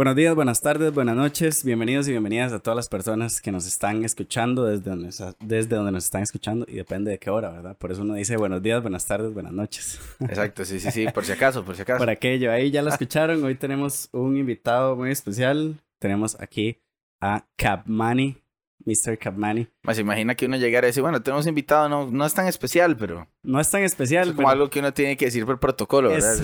Buenos días, buenas tardes, buenas noches, bienvenidos y bienvenidas a todas las personas que nos están escuchando desde donde, desde donde nos están escuchando y depende de qué hora, ¿verdad? Por eso uno dice buenos días, buenas tardes, buenas noches. Exacto, sí, sí, sí, por si acaso, por si acaso. Por aquello, ahí ya lo escucharon, hoy tenemos un invitado muy especial, tenemos aquí a Capmani, Mr. Capmani. Más imagina que uno llegara y decir, bueno, tenemos invitado, no, no es tan especial, pero... No es tan especial. Es como algo que uno tiene que decir por protocolo, ¿verdad?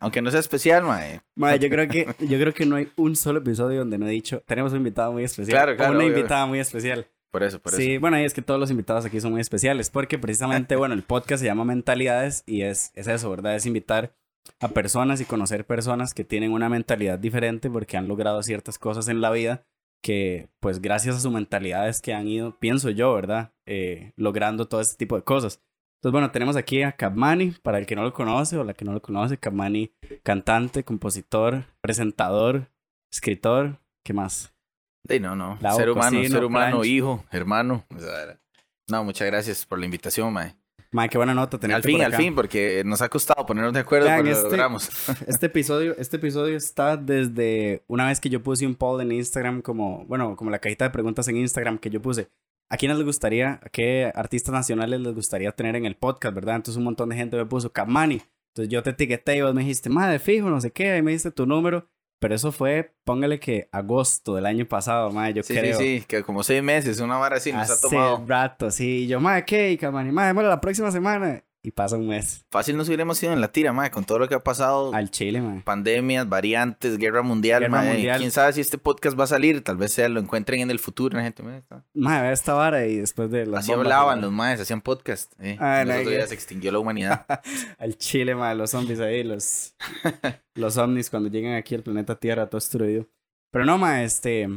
Aunque no sea especial, mae. Mae, yo creo que, yo creo que no hay un solo episodio donde no he dicho, tenemos un invitado muy especial. Claro, claro. una invitada muy especial. Por eso, por eso. Sí, bueno, y es que todos los invitados aquí son muy especiales, porque precisamente, bueno, el podcast se llama Mentalidades y es, es eso, ¿verdad? Es invitar a personas y conocer personas que tienen una mentalidad diferente porque han logrado ciertas cosas en la vida que pues gracias a su mentalidad es que han ido, pienso yo, ¿verdad? Eh, logrando todo este tipo de cosas. Entonces, bueno, tenemos aquí a Capmani, para el que no lo conoce o la que no lo conoce, Capmani, cantante, compositor, presentador, escritor, ¿qué más? Sí, no, no, ser humano, ser humano, hijo, hermano. No, muchas gracias por la invitación, mae. Mae, qué buena nota tener Al fin, al fin, porque nos ha costado ponernos de acuerdo, pero este, lo logramos. Este episodio, este episodio está desde una vez que yo puse un poll en Instagram, como, bueno, como la cajita de preguntas en Instagram que yo puse. ¿A quiénes les gustaría, a qué artistas nacionales les gustaría tener en el podcast, verdad? Entonces un montón de gente me puso Capmani. Entonces yo te etiqueté y vos me dijiste, madre, fijo, no sé qué, ahí me diste tu número. Pero eso fue, póngale que agosto del año pasado, madre, yo creo. Sí, sí, que como seis meses, una vara así nos ha tomado. rato, sí. Y yo, madre, ¿qué? Camani, madre, bueno, la próxima semana y pasa un mes. Fácil nos hubiéramos ido en la tira, madre, con todo lo que ha pasado. Al Chile, madre. Pandemias, variantes, guerra mundial, madre. Quién sabe si este podcast va a salir, tal vez sea, lo encuentren en el futuro, la gente. Madre, ve esta vara y después de las Así hablaban los madres, hacían podcast. Eh. Ah, no, ya se extinguió la humanidad. Al Chile, madre, los zombies ahí, los, los ovnis cuando llegan aquí al planeta Tierra, todo destruido. Pero no, madre, este,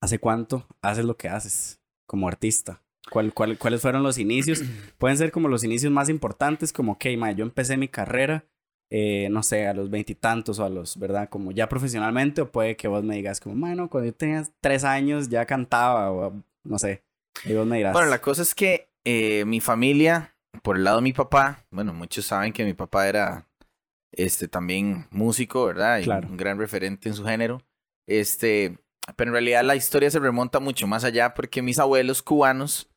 ¿hace cuánto haces lo que haces como artista? ¿Cuál, cuál, cuáles fueron los inicios? Pueden ser como los inicios más importantes, como, ok, ma, yo empecé mi carrera, eh, no sé, a los veintitantos o a los, ¿verdad? Como ya profesionalmente, o puede que vos me digas, como, bueno, cuando yo tenía tres años ya cantaba, o no sé, y vos me dirás. Bueno, la cosa es que eh, mi familia, por el lado de mi papá, bueno, muchos saben que mi papá era este también músico, ¿verdad? Y un gran referente en su género. Este, pero en realidad la historia se remonta mucho más allá porque mis abuelos cubanos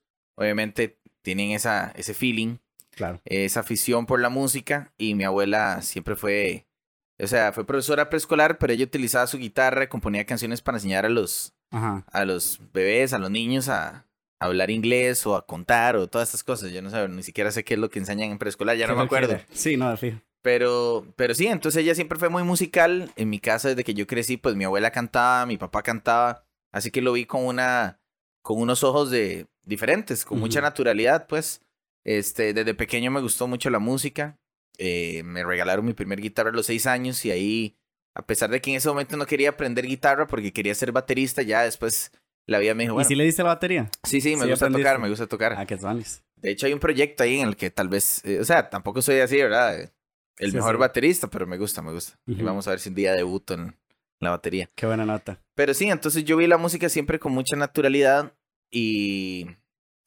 obviamente tienen esa, ese feeling, claro. esa afición por la música y mi abuela siempre fue, o sea, fue profesora preescolar, pero ella utilizaba su guitarra, componía canciones para enseñar a los, a los bebés, a los niños a, hablar inglés o a contar o todas estas cosas. Yo no sé, ni siquiera sé qué es lo que enseñan en preescolar, ya no me acuerdo. Sí, no, fijo. Pero, pero sí, entonces ella siempre fue muy musical. En mi casa, desde que yo crecí, pues mi abuela cantaba, mi papá cantaba. Así que lo vi con una, con unos ojos de, diferentes, con mucha naturalidad, pues. Este, desde pequeño me gustó mucho la música. Eh, me regalaron mi primer guitarra a los seis años y ahí, a pesar de que en ese momento no quería aprender guitarra porque quería ser baterista, ya después la vida me dijo, bueno. ¿Y si le diste la batería? Sí, sí, me gusta tocar, me gusta tocar. Ah, qué De hecho, hay un proyecto ahí en el que tal vez, eh, o sea, tampoco soy así, ¿verdad? El mejor baterista, pero me gusta, me gusta. Y vamos a ver si un día debuto en la batería. Qué buena nota. Pero sí, entonces yo vi la música siempre con mucha naturalidad y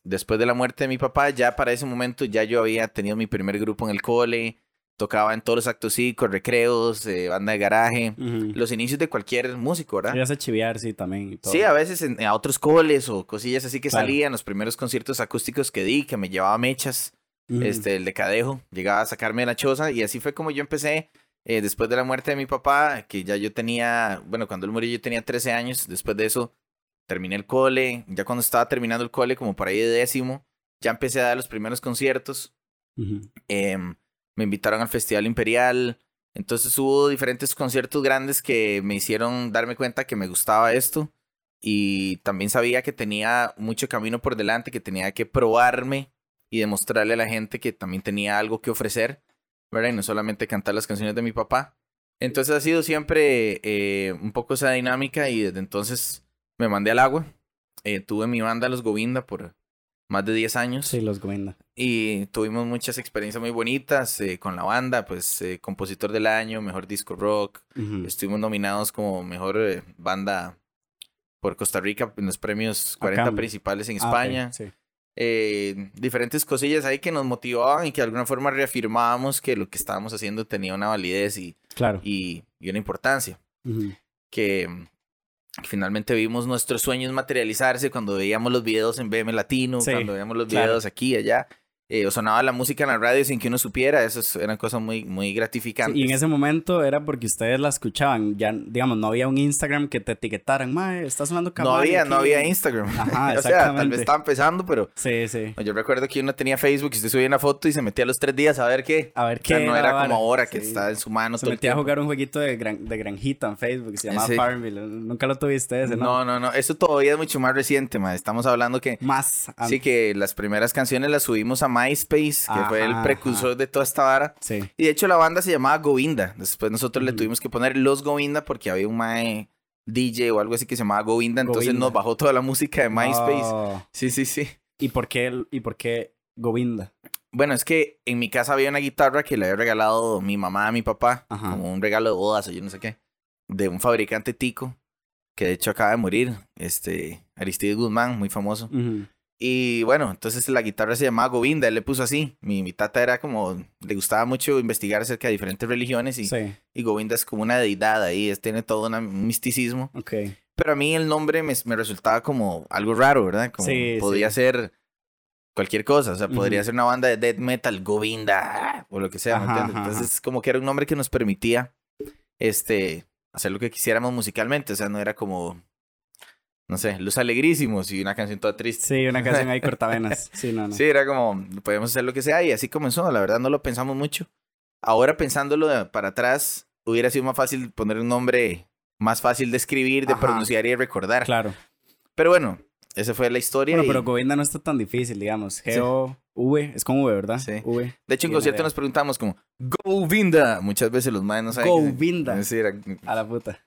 después de la muerte de mi papá, ya para ese momento ya yo había tenido mi primer grupo en el cole, tocaba en todos los actos cívicos, recreos, eh, banda de garaje, los inicios de cualquier músico, ¿verdad? A chiviar, sí, también. Sí, a veces en, a otros coles o cosillas así que salían, los primeros conciertos acústicos que di, que me llevaba mechas, este, el de Cadejo, llegaba a sacarme de la choza y así fue como yo empecé. Eh, después de la muerte de mi papá, que ya yo tenía, bueno, cuando él murió yo tenía 13 años, después de eso terminé el cole, ya cuando estaba terminando el cole, como por ahí de décimo, ya empecé a dar los primeros conciertos. Em, me invitaron al Festival Imperial. Entonces hubo diferentes conciertos grandes que me hicieron darme cuenta que me gustaba esto. Y también sabía que tenía mucho camino por delante, que tenía que probarme y demostrarle a la gente que también tenía algo que ofrecer, ¿verdad? Y no solamente cantar las canciones de mi papá. Entonces ha sido siempre eh, un poco esa dinámica y desde entonces me mandé al agua. Eh, tuve mi banda Los Govinda por más de 10 años. Sí, Los Govinda. Y tuvimos muchas experiencias muy bonitas eh, con la banda, pues eh, compositor del año, mejor disco rock. Estuvimos nominados como mejor banda por Costa Rica en los premios 40 principales en ah, España. sí. diferentes cosillas ahí que nos motivaban y que de alguna forma reafirmábamos que lo que estábamos haciendo tenía una validez y, claro. y, y una importancia. Que finalmente vimos nuestros sueños materializarse cuando veíamos los videos en BM Latino, Sí, cuando veíamos los claro. videos aquí y allá. Eh, o sonaba la música en la radio sin que uno supiera, eso es- eran cosas muy, muy gratificantes. Y en ese momento era porque ustedes la escuchaban. Ya, digamos, no había un Instagram que te etiquetaran. Mae, está sonando no Cavani había, no aquí". había Instagram. Ajá, o sea, tal exactamente. vez estaba empezando, pero Sí, sí. yo recuerdo que uno tenía Facebook y usted subía una foto y se metía a los tres días a ver qué. A ver O sea, qué. no era vara. como ahora que Sí. está en su mano Se todo el metía a tiempo. jugar un jueguito de, gran- de granjita en Facebook que se llamaba Sí. Farmville. Nunca lo tuviste ese, ¿no? No, no, no, eso todavía es mucho más reciente, ma. Estamos hablando que Más. sí que las primeras canciones las subimos a MySpace, que fue el Ajá, precursor de toda esta vara. Sí. Y de hecho la banda se llamaba Govinda. Después nosotros le tuvimos que poner Los Govinda porque había un mae DJ o algo así que se llamaba Govinda. Entonces Govinda. nos bajó toda la música de MySpace. Oh. Sí, sí, sí. ¿Y por qué, y por qué Govinda? Bueno, es que en mi casa había una guitarra que le había regalado mi mamá a mi papá, Ajá. como un regalo de bodas o yo no sé qué, de un fabricante tico, que de hecho acaba de morir, este, Aristides Guzmán, muy famoso. Y bueno, entonces la guitarra se llamaba Govinda, él le puso así. Mi, mi tata era como, le gustaba mucho investigar acerca de diferentes religiones y, Sí, y Govinda es como una deidad ahí, es, tiene todo una- un misticismo. ok. Pero a mí el nombre me, me resultaba como algo raro, ¿verdad? Como Sí, ser cualquier cosa, o sea, podría ser una banda de death metal, Govinda, o lo que sea, ajá, Entonces, como que era un nombre que nos permitía, este, hacer lo que quisiéramos musicalmente, o sea, no era como, no sé, Los Alegrísimos y una canción toda triste. Sí, una canción ahí cortavenas. Sí, no, no. Sí, era como, podemos hacer lo que sea y así comenzó, la verdad no lo pensamos mucho. Ahora pensándolo de- para atrás, hubiera sido más fácil poner un nombre más fácil de escribir, de Ajá. pronunciar y de recordar. Claro. Pero bueno, esa fue la historia. Bueno, y- pero Govinda no está tan difícil, digamos. G-O-V, es con V, ¿verdad? Sí. V. de hecho, en concierto nos preguntamos como, Govinda. Muchas veces los maes no saben. Govinda. Sí, era- A la puta.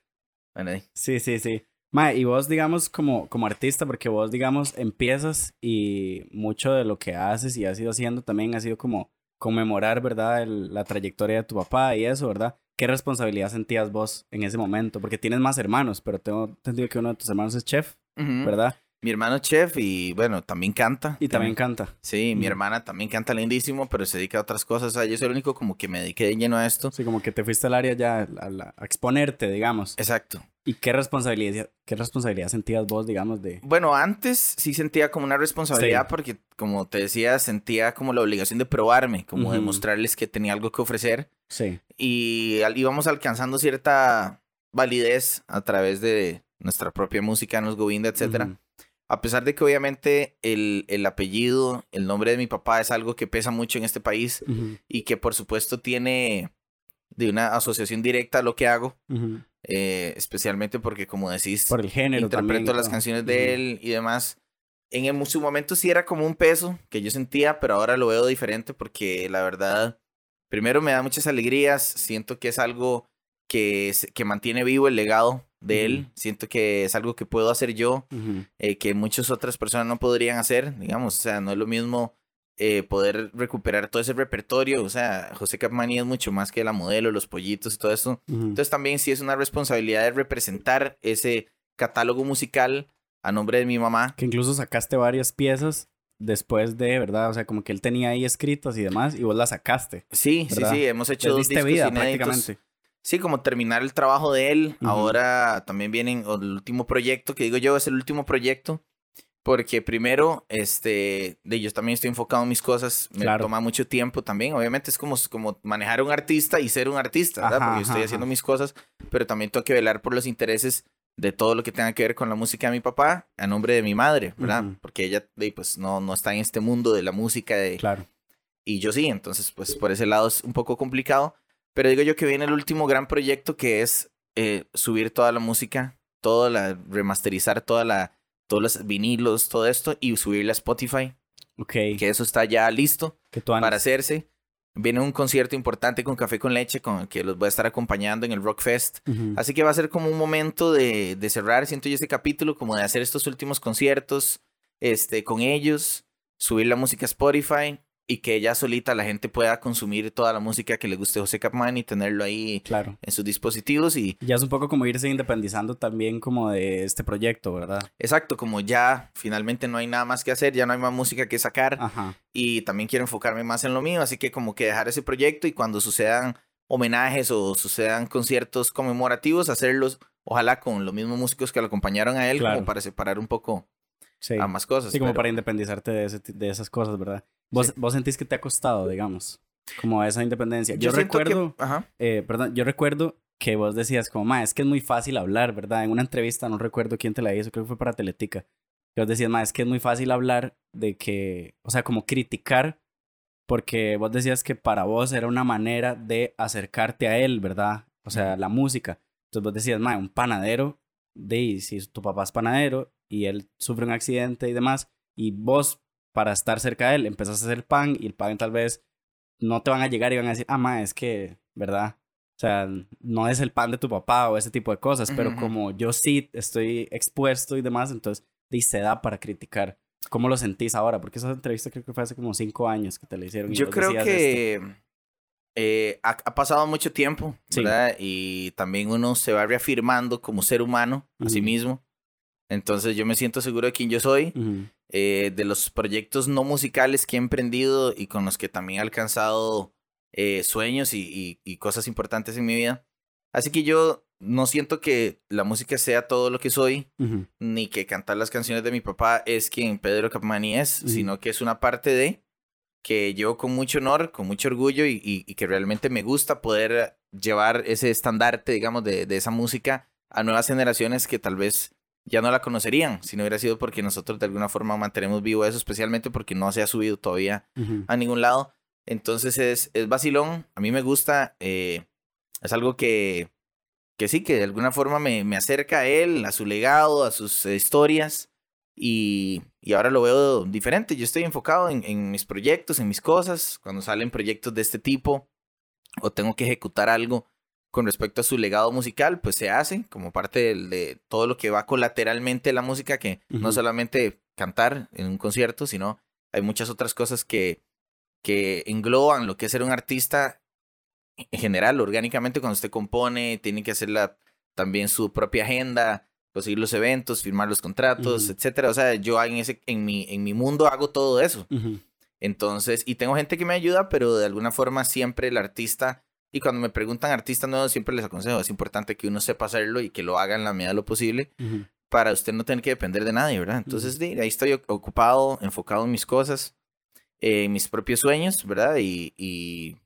bueno, ahí. Sí, sí, sí. Ma, y vos, digamos, como, como artista, porque vos, digamos, empiezas y mucho de lo que haces y has ido haciendo también ha sido como conmemorar, ¿verdad? El- la trayectoria de tu papá y eso, ¿verdad? ¿Qué responsabilidad sentías vos en ese momento? Porque tienes más hermanos, pero tengo entendido que uno de tus hermanos es chef, Ujú. ¿verdad? Mi hermano es chef y bueno, también canta. Y también canta. Sí, mi Ujú. hermana también canta lindísimo, pero se dedica a otras cosas. O sea, yo soy el único como que me dediqué de lleno a esto. Sí, como que te fuiste al área ya a, la- a exponerte, digamos. Exacto. ¿Y qué responsabilidad, qué responsabilidad sentías vos, digamos, de... Bueno, antes sí sentía como una responsabilidad Sí. porque, como te decía, sentía como la obligación de probarme, como de Ujú. mostrarles que tenía algo que ofrecer Sí. y íbamos alcanzando cierta validez a través de nuestra propia música, nos Govinda, etcétera. Ujú. A pesar de que obviamente el, el apellido, el nombre de mi papá es algo que pesa mucho en este país Ujú. y que por supuesto tiene de una asociación directa a lo que hago. Eh, especialmente porque como decís, Por el género interpreto también, las canciones de él y demás. En el- su momento sí era como un peso que yo sentía, pero ahora lo veo diferente porque la verdad, primero me da muchas alegrías, siento que es algo que, que mantiene vivo el legado de él, siento que es algo que puedo hacer yo, eh, que muchas otras personas no podrían hacer, digamos, o sea, no es lo mismo eh, poder recuperar todo ese repertorio, o sea, José Capmani es mucho más que la modelo, los pollitos y todo eso, Ujú. entonces también sí es una responsabilidad de representar ese catálogo musical a nombre de mi mamá. Que incluso sacaste varias piezas después de, ¿verdad? O sea, como que él tenía ahí escritas y demás, y vos las sacaste. Sí, ¿Verdad? sí, sí, hemos hecho dos discos vida prácticamente. Sí, como terminar el trabajo de él. Ujú. Ahora también vienen el último proyecto, que digo yo es el último proyecto, porque primero, este, de yo también estoy enfocado en mis cosas, me Claro. toma mucho tiempo también. Obviamente es como, como manejar a un artista y ser un artista, ¿verdad? Ajá, porque estoy ajá, haciendo ajá. mis cosas, pero también tengo que velar por los intereses de todo lo que tenga que ver con la música de mi papá a nombre de mi madre, ¿verdad? Porque ella, de, pues, no, no está en este mundo de la música de, Claro. y yo sí, entonces pues por ese lado es un poco complicado, pero digo yo que viene el último gran proyecto que es eh, subir toda la música, toda la, remasterizar toda la, todos los vinilos, todo esto y subirla a Spotify, Ok. que eso está ya listo para hacerse. Viene un concierto importante con Café con Leche, con que los voy a estar acompañando en el Rock Fest. Ujú. Así que va a ser como un momento de, de cerrar, siento yo, este capítulo, como de hacer estos últimos conciertos este, con ellos, subir la música a Spotify y que ya solita la gente pueda consumir toda la música que le guste José Capman y tenerlo ahí Claro. en sus dispositivos. Y Ya es un poco como irse independizando también como de este proyecto, ¿verdad? exacto, como ya finalmente no hay nada más que hacer, ya no hay más música que sacar Ajá. y también quiero enfocarme más en lo mío, así que como que dejar ese proyecto y cuando sucedan homenajes o sucedan conciertos conmemorativos, hacerlos ojalá con los mismos músicos que lo acompañaron a él, como para separar un poco sí. ambas cosas. Sí, como para independizarte de, de esas cosas, ¿verdad? ¿Vos, ¿Vos sentís que te ha costado, digamos, como esa independencia? Yo, recuerdo, eh, perdón, yo recuerdo que vos decías como, ma, es que es muy fácil hablar, ¿verdad? En una entrevista, no recuerdo quién te la hizo, creo que fue para Teletica. Que vos decías, ma, es que es muy fácil hablar de que, o sea, como criticar, porque vos decías que para vos era una manera de acercarte a él, ¿verdad? O sea, la música. Entonces vos decías, ma, un panadero, de si tu papá es panadero y él sufre un accidente y demás, y vos, para estar cerca de él, empezás a hacer pan y el pan tal vez no te van a llegar y van a decir, ah, ma, es que, ¿verdad? O sea, no es el pan de tu papá o ese tipo de cosas, pero como yo sí estoy expuesto y demás, entonces se da para criticar. ¿Cómo lo sentís ahora? Porque esa entrevista creo que fue hace como cinco años que te la hicieron. yo creo que eh, ha, pasado mucho tiempo, ¿verdad? Y también uno se va reafirmando como ser humano a sí mismo. Entonces yo me siento seguro de quién yo soy, eh, de los proyectos no musicales que he emprendido y con los que también he alcanzado eh, sueños y, cosas importantes en mi vida. Así que yo no siento que la música sea todo lo que soy, ni que cantar las canciones de mi papá es quien Pedro Capmani es, sino que es una parte de que llevo con mucho honor, con mucho orgullo y, que realmente me gusta poder llevar ese estandarte, digamos, de, esa música a nuevas generaciones que tal vez ya no la conocerían, si no hubiera sido porque nosotros de alguna forma mantenemos vivo eso, especialmente porque no se ha subido todavía a ningún lado. Entonces es, es vacilón, a mí me gusta, eh, es algo que, que sí, que de alguna forma me, me acerca a él, a su legado, a sus historias. Y, y, ahora lo veo diferente. Yo estoy enfocado en, en, mis proyectos, en mis cosas. Cuando salen proyectos de este tipo o tengo que ejecutar algo con respecto a su legado musical, pues se hace como parte de, todo lo que va colateralmente la música, que no solamente cantar en un concierto, sino hay muchas otras cosas que, que engloban lo que es ser un artista en general, orgánicamente, cuando usted compone, tiene que hacer la, también su propia agenda, conseguir los eventos, firmar los contratos, etcétera. O sea, yo en, ese, en, mi, en mi mundo hago todo eso. Entonces, y tengo gente que me ayuda, pero de alguna forma siempre el artista, y cuando me preguntan artistas nuevos, siempre les aconsejo, es importante que uno sepa hacerlo y que lo haga en la medida de lo posible. Para usted no tener que depender de nadie, ¿verdad? Entonces, ahí estoy ocupado, enfocado en mis cosas, en mis propios sueños, ¿verdad? Y, y,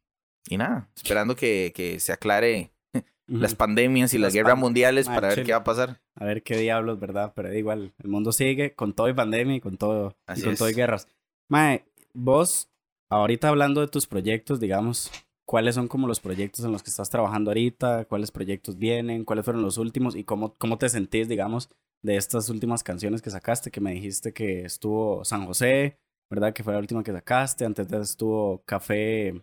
y nada, esperando que, que se aclare las pandemias y las, guerras mundiales para ver qué va a pasar. A ver qué diablos, ¿verdad? Pero igual, el mundo sigue con todo y pandemia y con todo, y con todo y guerras. Mae, vos, ahorita hablando de tus proyectos, digamos, ¿cuáles son como los proyectos en los que estás trabajando ahorita? ¿Cuáles proyectos vienen? ¿Cuáles fueron los últimos? ¿Y cómo, cómo te sentís, digamos, de estas últimas canciones que sacaste? Que me dijiste que estuvo San José, ¿verdad? Que fue la última que sacaste. Antes de estuvo Café.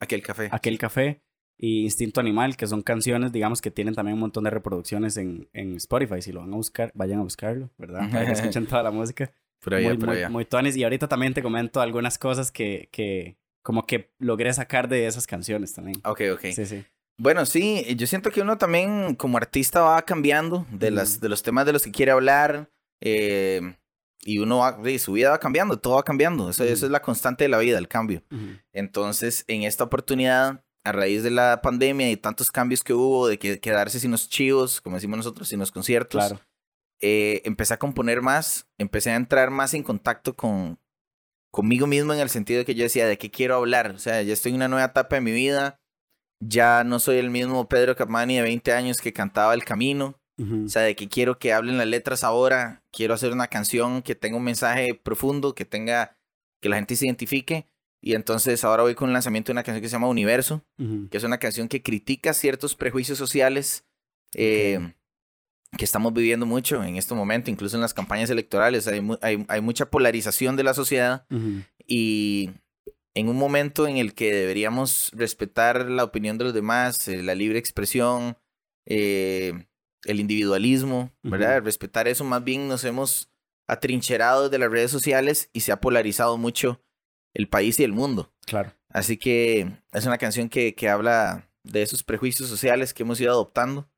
Aquel café. Aquel café y Instinto Animal, que son canciones, digamos, que tienen también un montón de reproducciones en, en Spotify. Si lo van a buscar, vayan a buscarlo, ¿verdad? Para que escuchen toda la música. Por allá, muy, por allá. Muy, muy Y ahorita también te comento algunas cosas que, que como que logré sacar de esas canciones también. Ok, ok. Sí, sí. Bueno, sí, yo siento que uno también como artista va cambiando de, las, de los temas de los que quiere hablar. Eh, y uno va, su vida va cambiando, todo va cambiando. Eso, eso es la constante de la vida, el cambio. Entonces, en esta oportunidad a raíz de la pandemia y tantos cambios que hubo, de que, quedarse sin los chivos, como decimos nosotros, sin los conciertos, eh, empecé a componer más, empecé a entrar más en contacto con conmigo mismo en el sentido de que yo decía, ¿de qué quiero hablar? O sea, ya estoy en una nueva etapa de mi vida, ya no soy el mismo Pedro Capmani de 20 años que cantaba El Camino, o sea, de qué quiero que hablen las letras ahora, quiero hacer una canción que tenga un mensaje profundo, que tenga, que la gente se identifique. Y entonces ahora voy con el lanzamiento de una canción que se llama Universo, que es una canción que critica ciertos prejuicios sociales eh, que estamos viviendo mucho en este momento, incluso en las campañas electorales. Hay, hay, hay mucha polarización de la sociedad y en un momento en el que deberíamos respetar la opinión de los demás, eh, la libre expresión, eh, el individualismo, ¿verdad? Respetar eso, más bien nos hemos atrincherado de las redes sociales y se ha polarizado mucho el país y el mundo. Claro. Así que es una canción que, que habla de esos prejuicios sociales que hemos ido adoptando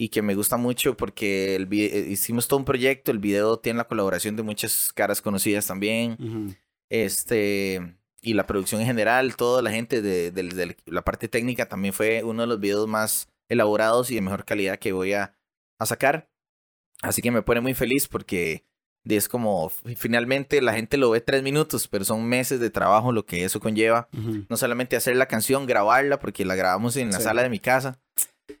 y que me gusta mucho porque el eh, hicimos todo un proyecto, el video tiene la colaboración de muchas caras conocidas también. Este y la producción en general, toda la gente de, de, la parte técnica también fue uno de los videos más elaborados y de mejor calidad que voy a, a sacar. Así que me pone muy feliz porque es como finalmente la gente lo ve tres minutos, pero son meses de trabajo lo que eso conlleva. No solamente hacer la canción, grabarla, porque la grabamos en la sala de mi casa.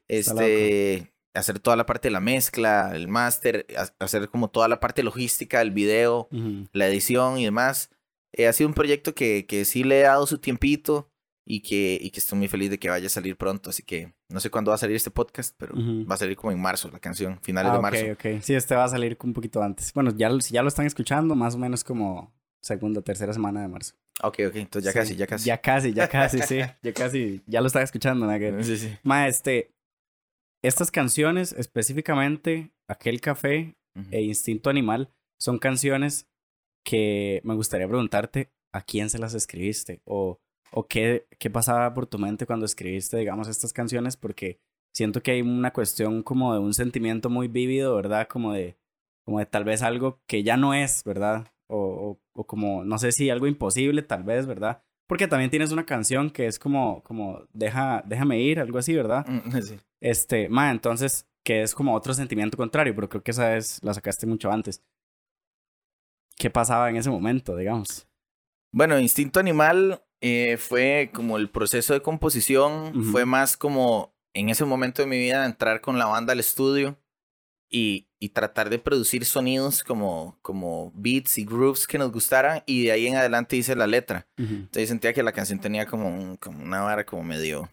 Este, hacer toda la parte de la mezcla, el máster, hacer como toda la parte logística, el video, la edición y demás. Eh, ha sido un proyecto que, que sí le he dado su tiempito y que, y que estoy muy feliz de que vaya a salir pronto. Así que no sé cuándo va a salir este podcast, pero va a salir como en marzo la canción, finales de ah, marzo. Ok, ok. Sí, este va a salir un poquito antes. Bueno, ya, si ya lo están escuchando, más o menos como segunda, tercera semana de marzo. Ok, ok. Entonces ya casi, ya casi. Ya casi, ya casi, sí. Ya casi, ya lo están escuchando, ¿no? Sí, sí. Ma, este, estas canciones, específicamente Aquel Café e Instinto Animal, son canciones que me gustaría preguntarte a quién se las escribiste o o qué, qué pasaba por tu mente cuando escribiste, digamos, estas canciones, porque siento que hay una cuestión como de un sentimiento muy vívido, ¿verdad? Como de, como de tal vez algo que ya no es, ¿verdad? O, o, como, no sé si algo imposible, tal vez, ¿verdad? Porque también tienes una canción que es como, como, deja, déjame ir, algo así, ¿verdad? Mm, sí. Este, ma, entonces, que es como otro sentimiento contrario, pero creo que esa es, la sacaste mucho antes. ¿Qué pasaba en ese momento, digamos? Bueno, Instinto Animal eh, fue como el proceso de composición, fue más como en ese momento de mi vida entrar con la banda al estudio y, y tratar de producir sonidos como, como beats y grooves que nos gustaran y de ahí en adelante hice la letra. Entonces sentía que la canción tenía como, un, como una vara como medio...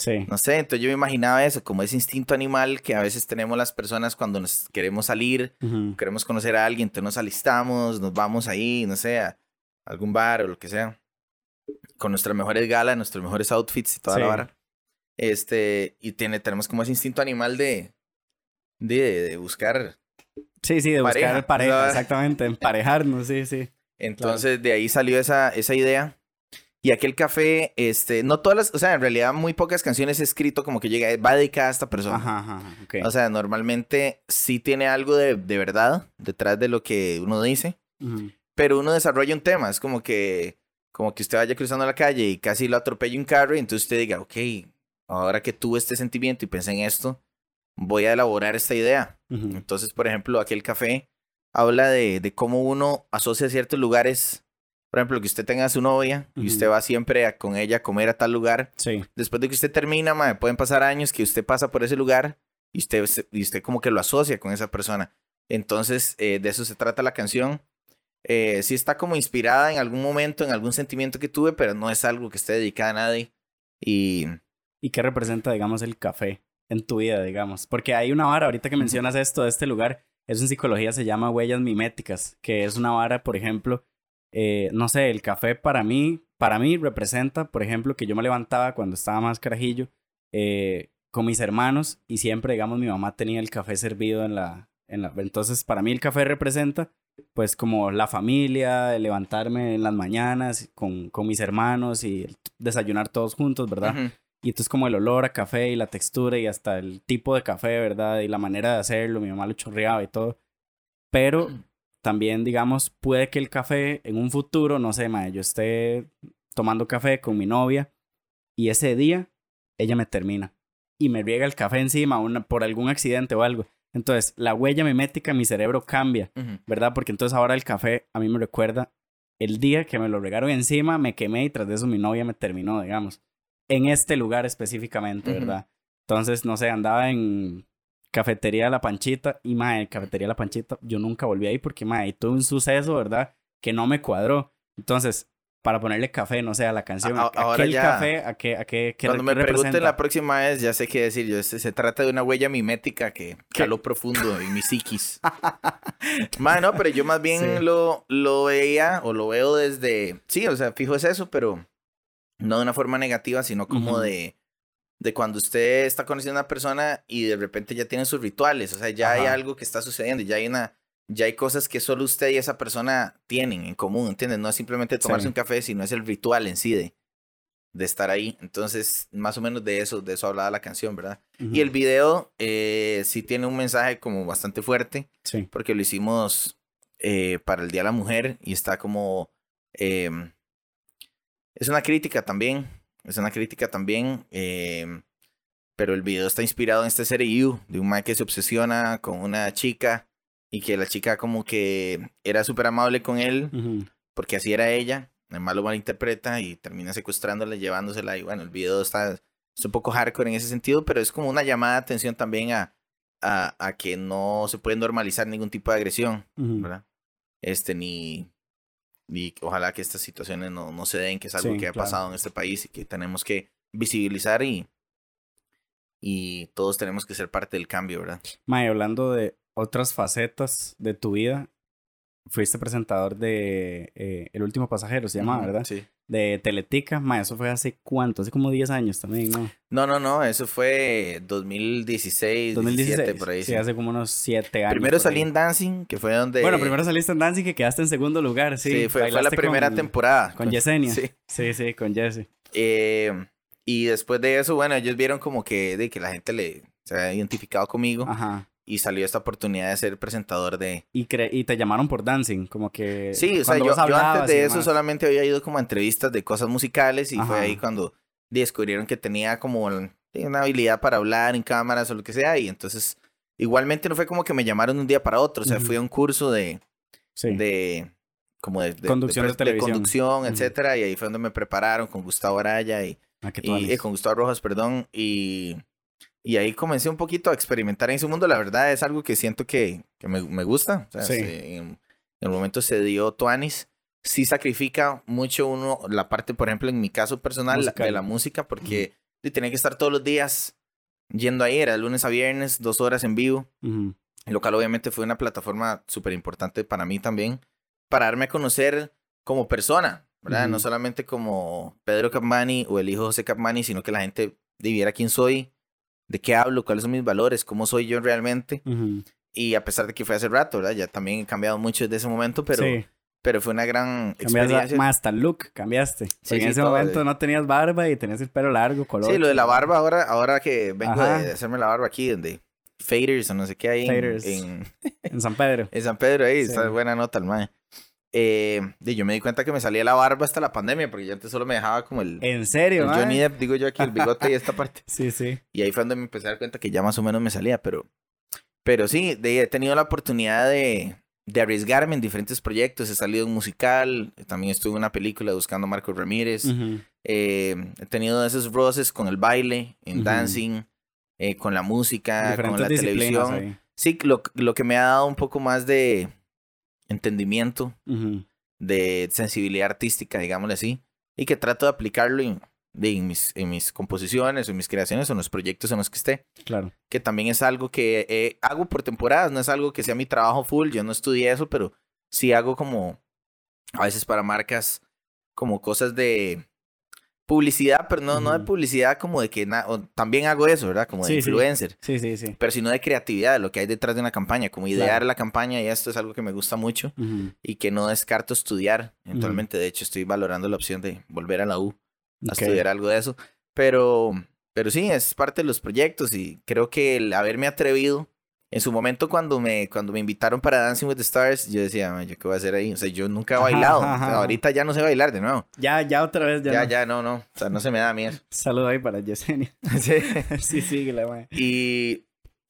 Sí. No sé, entonces yo me imaginaba eso, como ese instinto animal que a veces tenemos las personas cuando nos queremos salir, queremos conocer a alguien, entonces nos alistamos, nos vamos ahí, no sé, a algún bar o lo que sea con nuestras mejores galas, nuestros mejores outfits y toda la vara. Este, y tiene, tenemos como ese instinto animal de, de, de buscar. Sí, sí, de buscar pareja, exactamente, emparejarnos, sí, sí. Entonces, de ahí salió esa, esa idea. Y aquel café, este, no todas las, o sea, en realidad muy pocas canciones he escrito como que llega, va dedicada a esta persona. Ajá, ajá, okay. O sea, normalmente sí tiene algo de, de verdad detrás de lo que uno dice, pero uno desarrolla un tema, es como que como que usted vaya cruzando la calle y casi lo atropella un carro y entonces usted diga, ok, ahora que tuve este sentimiento y pensé en esto, voy a elaborar esta idea. Entonces, por ejemplo, aquel café habla de, de, cómo uno asocia ciertos lugares. Por ejemplo, que usted tenga a su novia y usted va siempre con ella a comer a tal lugar. Sí. Después de que usted termina, pueden pasar años que usted pasa por ese lugar y usted, y usted como que lo asocia con esa persona. Entonces, eh, de eso se trata la canción. Eh, sí está como inspirada en algún momento, en algún sentimiento que tuve, pero no es algo que esté dedicada a nadie. Y... ¿Y qué representa, digamos, el café en tu vida, digamos? Porque hay una vara, ahorita que mencionas esto de este lugar, eso en psicología se llama huellas miméticas, que es una vara, por ejemplo, eh, no sé, el café para mí, para mí representa, por ejemplo, que yo me levantaba cuando estaba más carajillo eh, con mis hermanos y siempre, digamos, mi mamá tenía el café servido en la, en la... Entonces, para mí el café representa pues como la familia, levantarme en las mañanas con, con mis hermanos y desayunar todos juntos, ¿verdad? Y entonces como el olor a café y la textura y hasta el tipo de café, ¿verdad? Y la manera de hacerlo, mi mamá lo chorreaba y todo. Pero también, digamos, puede que el café en un futuro, no sé, ma, yo esté tomando café con mi novia y ese día ella me termina y me riega el café encima una, por algún accidente o algo. Entonces, la huella mimética en mi cerebro cambia, ¿verdad? Porque entonces ahora el café a mí me recuerda el día que me lo regaron encima, me quemé y tras de eso mi novia me terminó, digamos. En este lugar específicamente, ¿verdad? Entonces, no sé, andaba en Cafetería La Panchita y, mae, Cafetería La Panchita, yo nunca volví ahí porque, mae, tuve un suceso, ¿verdad? Que no me cuadró. Entonces, para ponerle café, no sé, a la canción. A, ahora ya, café, ¿a qué, a qué, Cuando me pregunten la próxima vez, ya sé qué decir. Yo, se, trata de una huella mimética que caló profundo en mi psiquis. Bueno, pero yo más bien lo, lo veía o lo veo desde... Sí, o sea, fijo es eso, pero no de una forma negativa, sino como de... De cuando usted está conociendo a una persona y de repente ya tiene sus rituales. O sea, ya hay algo que está sucediendo, ya hay una ya hay cosas que solo usted y esa persona tienen en común, ¿entiendes? No es simplemente tomarse un café, sino es el ritual en sí de, de, estar ahí. Entonces, más o menos de eso, de eso hablaba la canción, ¿verdad? Y el video eh, sí tiene un mensaje como bastante fuerte, sí. porque lo hicimos eh, para el Día de la Mujer y está como... Em, es una crítica también, es una crítica también, em, pero el video está inspirado en esta serie You, de un man que se obsesiona con una chica y que la chica como que era súper amable con él, porque así era ella, el malo malinterpreta y termina secuestrándola, llevándosela y bueno, el video está, un poco hardcore en ese sentido, pero es como una llamada de atención también a, a, a que no se puede normalizar ningún tipo de agresión, ¿verdad? Este, ni, ni ojalá que estas situaciones no, no se den, que es algo que ha pasado en este país y que tenemos que visibilizar y, y todos tenemos que ser parte del cambio, ¿verdad? May, hablando de otras facetas de tu vida, fuiste presentador de eh, El último pasajero, se llama, ¿verdad? Sí. De Teletica, May, eso fue hace cuánto, hace como 10 años también, ¿no? No, no, no, eso fue 2016, 2017, por ahí. Sí, hace como unos 7 años. Primero salí en Dancing, que fue donde... Bueno, primero saliste en Dancing, que quedaste en segundo lugar, sí. Sí, fue, fue la primera temporada. Con Yesenia. Sí. Sí, sí, con Jesse. Eh, y después de eso, bueno, ellos vieron como que, de que la gente le, se había identificado conmigo. Ajá. Y salió esta oportunidad de ser presentador de... Y, y te llamaron por dancing, como que... Sí, o sea, yo, yo, antes de eso solamente había ido como a entrevistas de cosas musicales y fue ahí cuando descubrieron que tenía como una habilidad para hablar en cámaras o lo que sea. Y entonces, igualmente no fue como que me llamaron de un día para otro, o sea, fui a un curso de... Sí. de como de, conducción, de, de, conducción, etcétera, y ahí fue donde me prepararon con Gustavo Araya y, ah, y, con Gustavo Rojas, perdón, y, y ahí comencé un poquito a experimentar en ese mundo. La verdad es algo que siento que, que me, me, gusta. O sea, sí. en, el momento se dio Tuanis. Sí sacrifica mucho uno la parte, por ejemplo, en mi caso personal, la, de la música, porque uh -huh. tenía que estar todos los días yendo ahí. Era lunes a viernes, dos horas en vivo. Uh -huh. El local obviamente fue una plataforma súper importante para mí también, para darme a conocer como persona, ¿verdad? Uh -huh. No solamente como Pedro Capmani o el hijo José Capmani, sino que la gente viera quién soy, de qué hablo, cuáles son mis valores, cómo soy yo realmente. Uh -huh. Y a pesar de que fue hace rato, ¿verdad? Ya también he cambiado mucho desde ese momento, pero, sí. pero fue una gran cambiaste experiencia. Más hasta el look, cambiaste. Sí, en sí, ese momento eh. no tenías barba y tenías el pelo largo, color. Sí, lo de la barba, ahora, ahora que vengo Ajá. de hacerme la barba aquí, donde faders o no sé qué hay Faders. en, En San Pedro. en San Pedro, ahí está buena nota el mae. Eh, y yo me di cuenta que me salía la barba hasta la pandemia, porque yo antes solo me dejaba como el, ¿En serio, el? Johnny Depp, digo yo aquí, el bigote y esta parte. Sí, sí. Y ahí fue donde me empecé a dar cuenta que ya más o menos me salía, pero, pero sí, de, he tenido la oportunidad de, de arriesgarme en diferentes proyectos. He salido en musical, también estuve en una película buscando a Marco Ramírez. Eh, he tenido esos roces con el baile, en dancing, eh, con la música, con la televisión. ahí. Sí, lo, lo que me ha dado un poco más de entendimiento, de sensibilidad artística, digámosle así, y que trato de aplicarlo en, de- en, mis, en mis composiciones, en mis creaciones, en los proyectos en los que esté, Claro. que también es algo que eh, hago por temporadas, no es algo que sea mi trabajo full, yo no estudié eso, pero sí hago como, a veces para marcas, como cosas de publicidad, pero no, no de publicidad como de que, también hago eso, ¿verdad? Como de Sí, influencer Sí, sí, sí. pero sino de creatividad, de lo que hay detrás de una campaña, como idear Claro. la campaña y esto es algo que me gusta mucho y que no descarto estudiar eventualmente. De hecho, estoy valorando la opción de volver a la U a Ok. estudiar algo de eso, pero, pero sí, es parte de los proyectos y creo que el haberme atrevido en su momento cuando me, cuando me invitaron para Dancing with the Stars, yo decía, "Ma, ¿yo qué voy a hacer ahí? O sea, yo nunca he bailado, ajá, O sea, ajá. ahorita ya no sé bailar de nuevo. Ya, ya otra vez. Ya, Ya, no. ya, no, no, o sea, no se me da eso. Saludo ahí para Yesenia. Sí. sí, sí, la mae. Y,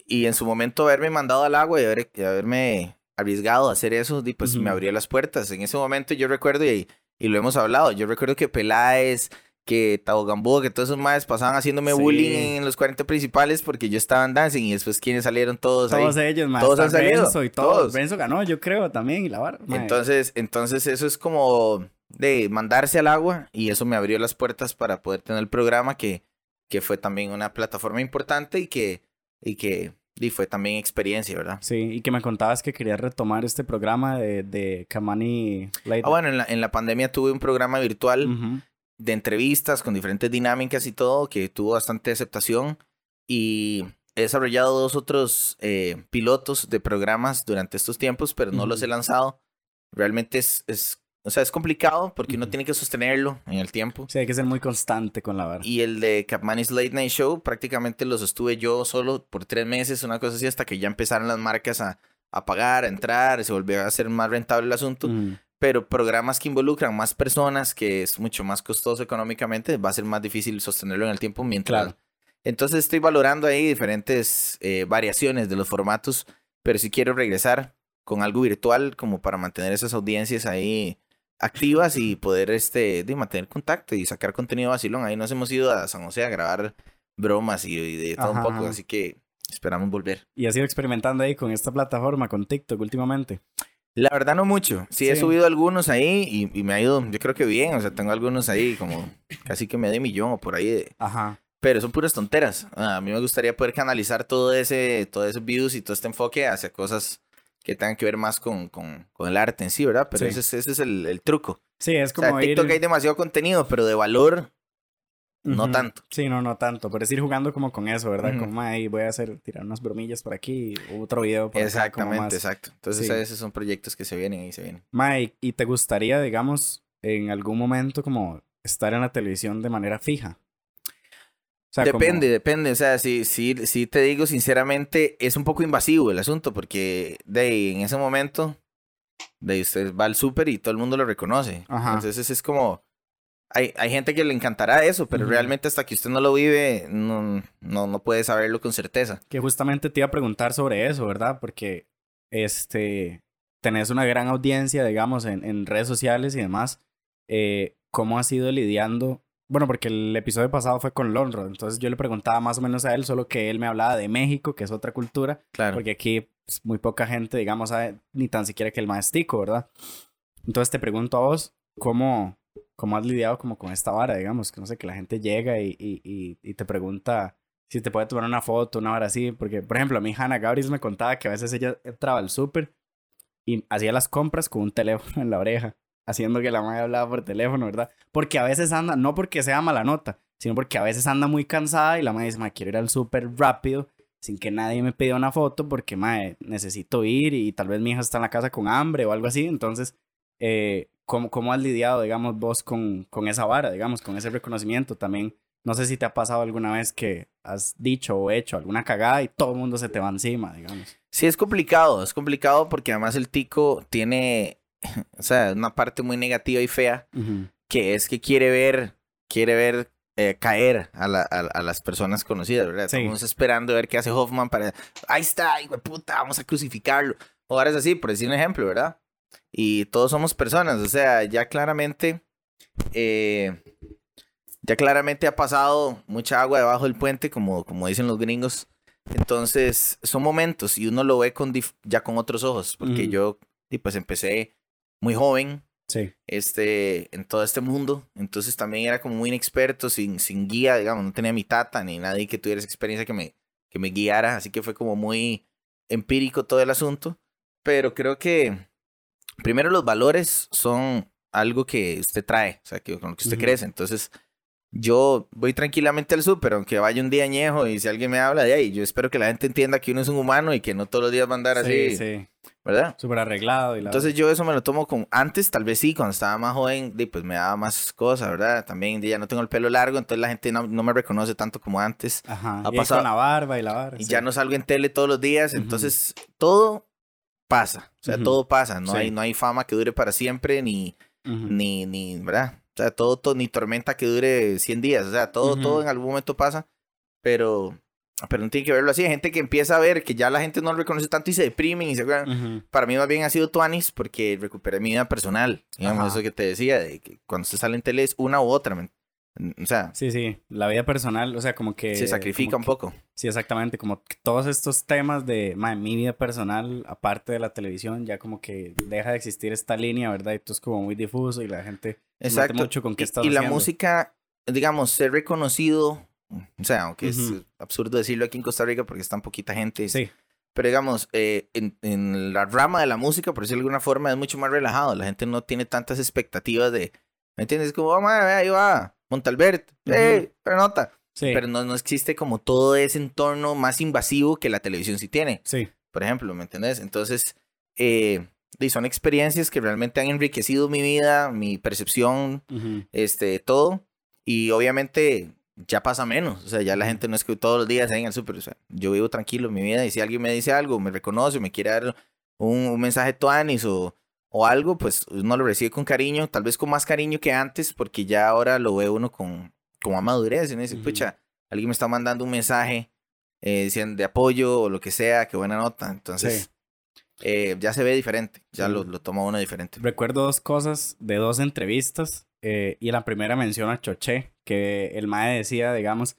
y en su momento haberme mandado al agua y haber- y haberme arriesgado a hacer eso, di, pues me abrió las puertas. En ese momento yo recuerdo, y, y lo hemos hablado, yo recuerdo que Peláez, que Tabo Gamboa, que todos esos más pasaban haciéndome Sí. bullying en los 40 principales porque yo estaba en dancing y después quienes salieron todos, Todos ahí. ellos, mae. Todos han salido, Renzo y todos. todos. Renzo ganó, yo creo, también. Y la barra. Entonces, entonces eso es como de mandarse al agua y eso me abrió las puertas para poder tener el programa que, que fue también una plataforma importante y que, y que y fue también experiencia, ¿verdad? Sí, y que me contabas que querías retomar este programa de, de Kamani Late. Ah, bueno, en la, en la pandemia tuve un programa virtual Ujú. De entrevistas con diferentes dinámicas y todo, que tuvo bastante aceptación. Y he desarrollado dos otros eh, pilotos de programas durante estos tiempos, pero no los he lanzado. Realmente es, es, o sea, es complicado porque uno Ujú. tiene que sostenerlo en el tiempo. Sí, hay que ser muy constante con la barra. Y el de Capmani's Late Night Show prácticamente lo sostuve yo solo por tres meses, una cosa así, hasta que ya empezaron las marcas a, a pagar, a entrar, se volvió a ser más rentable el asunto. Pero programas que involucran más personas, que es mucho más costoso económicamente, va a ser más difícil sostenerlo en el tiempo mientras Claro. Entonces estoy valorando ahí diferentes eh, variaciones de los formatos, pero sí quiero regresar con algo virtual como para mantener esas audiencias ahí activas y poder este, de mantener contacto y sacar contenido vacilón. Ahí nos hemos ido a San José a grabar bromas y, de todo un poco, así que esperamos volver. ¿Y has ido experimentando ahí con esta plataforma, con TikTok últimamente? La verdad no mucho. Sí, he subido algunos ahí y, me ha ido, yo creo que bien. O sea, tengo algunos ahí como casi que medio millón o por ahí. Ajá. Pero son puras tonteras. A mí me gustaría poder canalizar todo ese, todo ese views y todo este enfoque hacia cosas que tengan que ver más con, con, con el arte en sí, ¿verdad? Pero ese, ese, es el, el, truco. Sí, es como. O sea, TikTok hay demasiado contenido, pero de valor no tanto. Sí, no, no tanto. Pero es ir jugando como con eso, ¿verdad? Como ahí voy a hacer, tirar unas bromillas por aquí, otro video por Exactamente, exacto. Entonces, esos son proyectos que se vienen y se vienen. Mike, ¿y te gustaría, digamos, en algún momento como estar en la televisión de manera fija? depende, depende. O sea, si, si, si te digo sinceramente, es un poco invasivo el asunto, porque de en ese momento, de usted va al súper y todo el mundo lo reconoce. Entonces es como hay, hay gente que le encantará eso, pero realmente hasta que usted no lo vive, no, no, no puede saberlo con certeza. Que justamente te iba a preguntar sobre eso, ¿verdad? Porque este tenés una gran audiencia, digamos, en, en redes sociales y demás. Eh, ¿Cómo has ido lidiando? Bueno, porque el episodio pasado fue con Lonro, entonces yo le preguntaba más o menos a él, solo que él me hablaba de México, que es otra cultura. Claro. Porque aquí pues, muy poca gente, digamos, sabe ni tan siquiera que el maestico, ¿verdad? Entonces te pregunto a vos, ¿cómo, cómo has lidiado como con esta vara, digamos, que no sé, que la gente llega y, y, y, te pregunta si te puede tomar una foto, una vara así, porque, por ejemplo, a mí Hannah Gabriel me contaba que a veces ella entraba al súper y hacía las compras con un teléfono en la oreja, haciendo que la madre hablaba por teléfono, ¿verdad? Porque a veces anda, no porque sea mala nota, sino porque a veces anda muy cansada y la madre dice, madre, quiero ir al súper rápido sin que nadie me pida una foto porque, madre, necesito ir y tal vez mi hija está en la casa con hambre o algo así, entonces eh, ¿cómo, ¿cómo, has lidiado, digamos, vos con, con esa vara, digamos, con ese reconocimiento también? No sé si te ha pasado alguna vez que has dicho o hecho alguna cagada y todo el mundo se te va encima, digamos. Sí, es complicado, es complicado porque además el tico tiene, o sea, una parte muy negativa y fea, que es que quiere ver, quiere ver eh, caer a, la, a, las personas conocidas, ¿verdad? Estamos esperando a ver qué hace Hoffman para, ahí está, hijo de puta, vamos a crucificarlo. O ahora es así, por decir un ejemplo, ¿verdad? Y todos somos personas, o sea, ya claramente, eh, ya claramente ha pasado mucha agua debajo del puente, como, como dicen los gringos. Entonces, son momentos y uno lo ve con ya con otros ojos, porque yo, y pues empecé muy joven, sí. este, en todo este mundo, entonces también era como muy inexperto, sin, sin guía, digamos, no tenía mi tata ni nadie que tuviera esa experiencia que me, que me guiara, así que fue como muy empírico todo el asunto, pero creo que primero los valores son algo que usted trae, o sea, que con lo que usted crece. Entonces, yo voy tranquilamente al súper, aunque vaya un día añejo y si alguien me habla de ahí, yo espero que la gente entienda que uno es un humano y que no todos los días va a andar así. Sí. ¿Verdad? Súper arreglado. Y Entonces yo eso me lo tomo con... Antes, tal vez sí, cuando estaba más joven, pues me daba más cosas, ¿verdad? También ya no tengo el pelo largo, entonces la gente no, me reconoce tanto como antes. Ajá. Ha y pasado... con la barba y la barba. Y ya no salgo en tele todos los días, entonces todo pasa, o sea, todo pasa, no, hay, no hay fama que dure para siempre, ni, ni, ni, ¿verdad? O sea, todo, todo, ni tormenta que dure 100 días, o sea, todo, todo en algún momento pasa, pero, pero no tiene que verlo así, hay gente que empieza a ver que ya la gente no lo reconoce tanto y se deprimen y se Para mí más bien ha sido Tuanis porque recuperé mi vida personal, digamos, eso que te decía, de que cuando se sale en tele es una u otra, o sea. Sí, sí, la vida personal, o sea, como que. Se sacrifica un poco. Sí, exactamente. Como todos estos temas de mi vida personal, aparte de la televisión, ya como que deja de existir esta línea, ¿verdad? Y todo es como muy difuso y la gente. Exacto. mucho con qué estás Y, y la música, digamos, ser reconocido, o sea, aunque es absurdo decirlo aquí en Costa Rica porque es tan poquita gente. Sí. Pero digamos, eh, en, en la rama de la música, por decirlo de alguna forma, es mucho más relajado. La gente no tiene tantas expectativas de. ¿Me entiendes? Como, oh, madre, ahí va Montalbert, eh, pero nota. Pero no, no existe como todo ese entorno más invasivo que la televisión sí tiene. Sí. Por ejemplo, ¿me entendés? Entonces, eh, son experiencias que realmente han enriquecido mi vida, mi percepción, este, todo. Y obviamente ya pasa menos. O sea, ya la gente no es que todos los días en el súper. O sea, yo vivo tranquilo en mi vida y si alguien me dice algo, me reconoce, me quiere dar un, un mensaje tuanis o o algo, pues uno lo recibe con cariño, tal vez con más cariño que antes, porque ya ahora lo ve uno con, con más madurez. Y uno dice, pucha, alguien me está mandando un mensaje eh, de apoyo o lo que sea, qué buena nota. Entonces, eh, ya se ve diferente, ya lo, lo, toma uno diferente. Recuerdo dos cosas de dos entrevistas eh, y la primera menciona a Choché, que el Mae decía, digamos,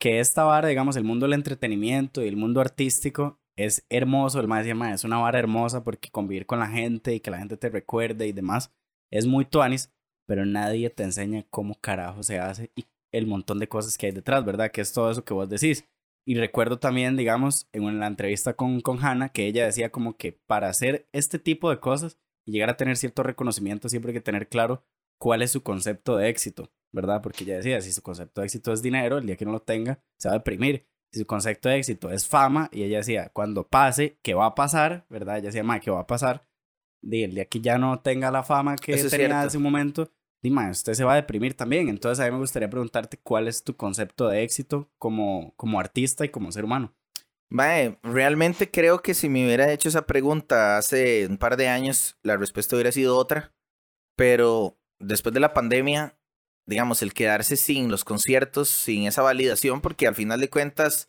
que esta vara, digamos, el mundo del entretenimiento y el mundo artístico es hermoso. El Mae decía, es una vara hermosa porque convivir con la gente y que la gente te recuerde y demás es muy tuanis, pero nadie te enseña cómo carajo se hace y el montón de cosas que hay detrás, ¿verdad? Que es todo eso que vos decís. Y recuerdo también, digamos, en la entrevista con, con Hannah, que ella decía como que para hacer este tipo de cosas y llegar a tener cierto reconocimiento, siempre hay que tener claro cuál es su concepto de éxito, ¿verdad? Porque ella decía, si su concepto de éxito es dinero, el día que no lo tenga, se va a deprimir. Su concepto de éxito es fama, y ella decía, cuando pase, ¿qué va a pasar? ¿Verdad? Ella decía, ma, ¿qué va a pasar? Y el día que ya no tenga la fama que tenía en ese momento, dime, usted se va a deprimir también. Entonces a mí me gustaría preguntarte cuál es tu concepto de éxito como, como artista y como ser humano. Mae, realmente creo que si me hubiera hecho esa pregunta hace un par de años, la respuesta hubiera sido otra. Pero después de la pandemia, digamos, el quedarse sin los conciertos, sin esa validación, porque al final de cuentas,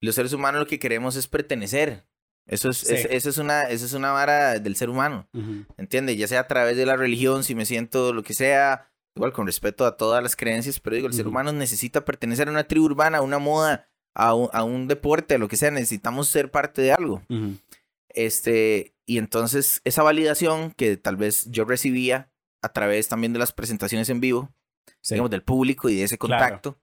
los seres humanos lo que queremos es pertenecer. Eso es, eso es, una, eso es una vara del ser humano, ¿entiendes? Ya sea a través de la religión, si me siento lo que sea, igual con respeto a todas las creencias, pero digo, el ser humano necesita pertenecer a una tribu urbana, a una moda, a un, a un deporte, a lo que sea, necesitamos ser parte de algo. Este, y entonces esa validación que tal vez yo recibía a través también de las presentaciones en vivo, digamos, del público y de ese contacto,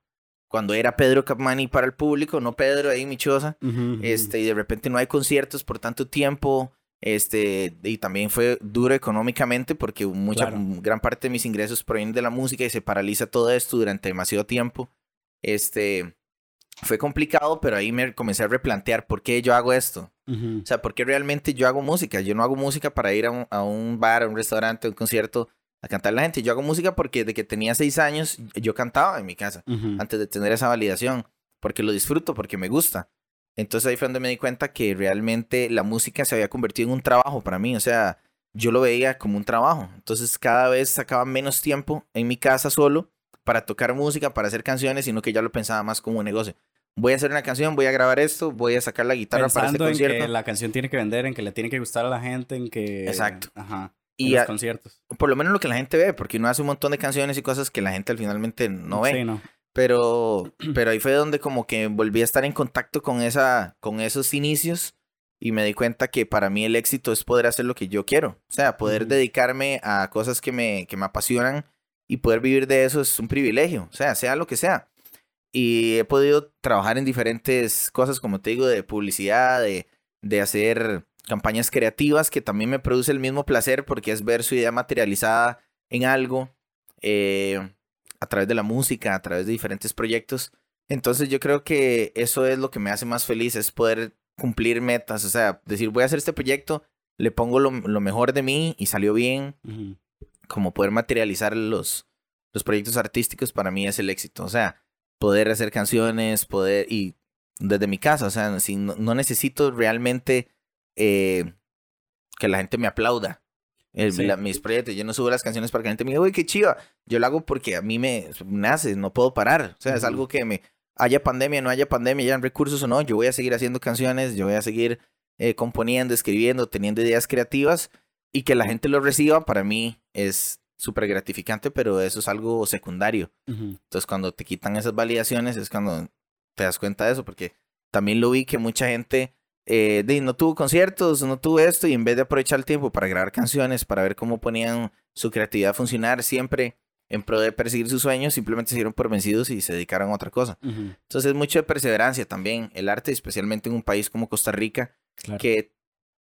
cuando era Pedro Capmani para el público, no Pedro ahí Michosa, este, y de repente no hay conciertos por tanto tiempo, este, y también fue duro económicamente porque mucha, gran parte de mis ingresos provienen de la música y se paraliza todo esto durante demasiado tiempo. Este, fue complicado, pero ahí me comencé a replantear por qué yo hago esto. O sea, por qué realmente yo hago música. Yo no hago música para ir a un, a un bar, a un restaurante, a un concierto a cantar la gente. Yo hago música porque de que tenía seis años yo cantaba en mi casa, antes de tener esa validación, porque lo disfruto, porque me gusta. Entonces ahí fue donde me di cuenta que realmente la música se había convertido en un trabajo para mí, o sea, yo lo veía como un trabajo. Entonces cada vez sacaba menos tiempo en mi casa solo para tocar música, para hacer canciones, sino que ya lo pensaba más como un negocio. Voy a hacer una canción, voy a grabar esto, voy a sacar la guitarra para este concierto. En que la canción tiene que vender, en que le tiene que gustar a la gente, en que... Exacto. Ajá y los conciertos. Por lo menos lo que la gente ve, porque uno hace un montón de canciones y cosas que la gente al finalmente no ve. Sí, no. Pero, pero ahí fue donde como que volví a estar en contacto con, esa, con esos inicios y me di cuenta que para mí el éxito es poder hacer lo que yo quiero. O sea, poder dedicarme a cosas que me, que me apasionan y poder vivir de eso es un privilegio. O sea, sea lo que sea. Y he podido trabajar en diferentes cosas, como te digo, de publicidad, de, de hacer campañas creativas que también me produce el mismo placer porque es ver su idea materializada en algo eh, a través de la música, a través de diferentes proyectos. Entonces yo creo que eso es lo que me hace más feliz, es poder cumplir metas, o sea, decir voy a hacer este proyecto, le pongo lo, mejor de mí y salió bien, como poder materializar los, los proyectos artísticos para mí es el éxito, o sea, poder hacer canciones, poder y desde mi casa, o sea, si no necesito realmente eh, que la gente me aplauda. mis proyectos, yo no subo las canciones para que la gente me diga, uy, qué chiva. Yo lo hago porque a mí me nace, no puedo parar. O sea, es algo que me, haya pandemia, no haya pandemia, hayan recursos o no, yo voy a seguir haciendo canciones, yo voy a seguir eh, componiendo, escribiendo, teniendo ideas creativas y que la gente lo reciba, para mí es súper gratificante, pero eso es algo secundario. Entonces, cuando te quitan esas validaciones es cuando te das cuenta de eso, porque también lo vi que mucha gente eh, de, no tuvo conciertos, no tuvo esto, y en vez de aprovechar el tiempo para grabar canciones, para ver cómo ponían su creatividad a funcionar siempre en pro de perseguir sus sueños, simplemente se dieron por vencidos y se dedicaron a otra cosa. Entonces es mucho de perseverancia también el arte, especialmente en un país como Costa Rica, que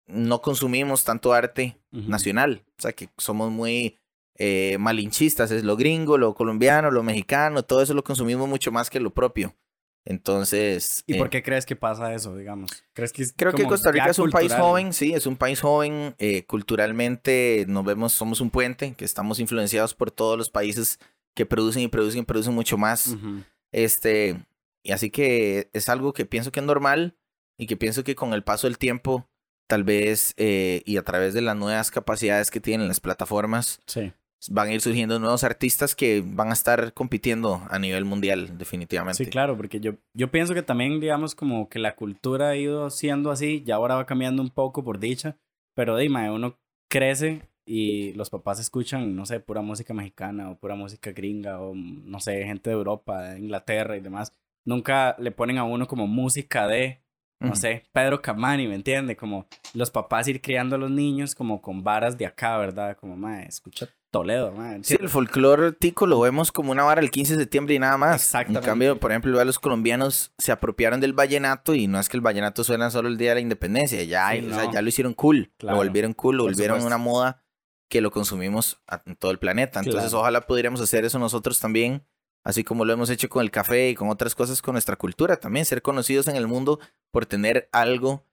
no consumimos tanto arte nacional, o sea que somos muy eh, malinchistas, es lo gringo, lo colombiano, lo mexicano, todo eso lo consumimos mucho más que lo propio. Entonces. ¿Y por eh, qué crees que pasa eso, digamos? ¿Crees que creo que Costa Rica es un país joven, sí, es un país joven. Eh, culturalmente nos vemos, somos un puente, que estamos influenciados por todos los países que producen y producen y producen mucho más. Este, y así que es algo que pienso que es normal y que pienso que con el paso del tiempo, tal vez, eh, y a través de las nuevas capacidades que tienen las plataformas, sí van a ir surgiendo nuevos artistas que van a estar compitiendo a nivel mundial, definitivamente. Sí, claro, porque yo, yo pienso que también, digamos, como que la cultura ha ido siendo así, y ahora va cambiando un poco por dicha, pero dime, uno crece y los papás escuchan, no sé, pura música mexicana o pura música gringa o, no sé, gente de Europa, de Inglaterra y demás. Nunca le ponen a uno como música de no sé, Pedro Camani, ¿me entiende? Como los papás ir criando a los niños como con varas de acá, ¿verdad? Como, madre, escucha Toledo, madre. Sí, el folclore tico lo vemos como una vara el 15 de septiembre y nada más. Exactamente. En cambio, por ejemplo, los colombianos se apropiaron del vallenato y no es que el vallenato suena solo el día de la independencia, ya, ya lo hicieron cool, lo volvieron cool, lo volvieron una moda que lo consumimos en todo el planeta. Entonces, ojalá pudiéramos hacer eso nosotros también así como lo hemos hecho con el café y con otras cosas con nuestra cultura también, ser conocidos en el mundo por tener algo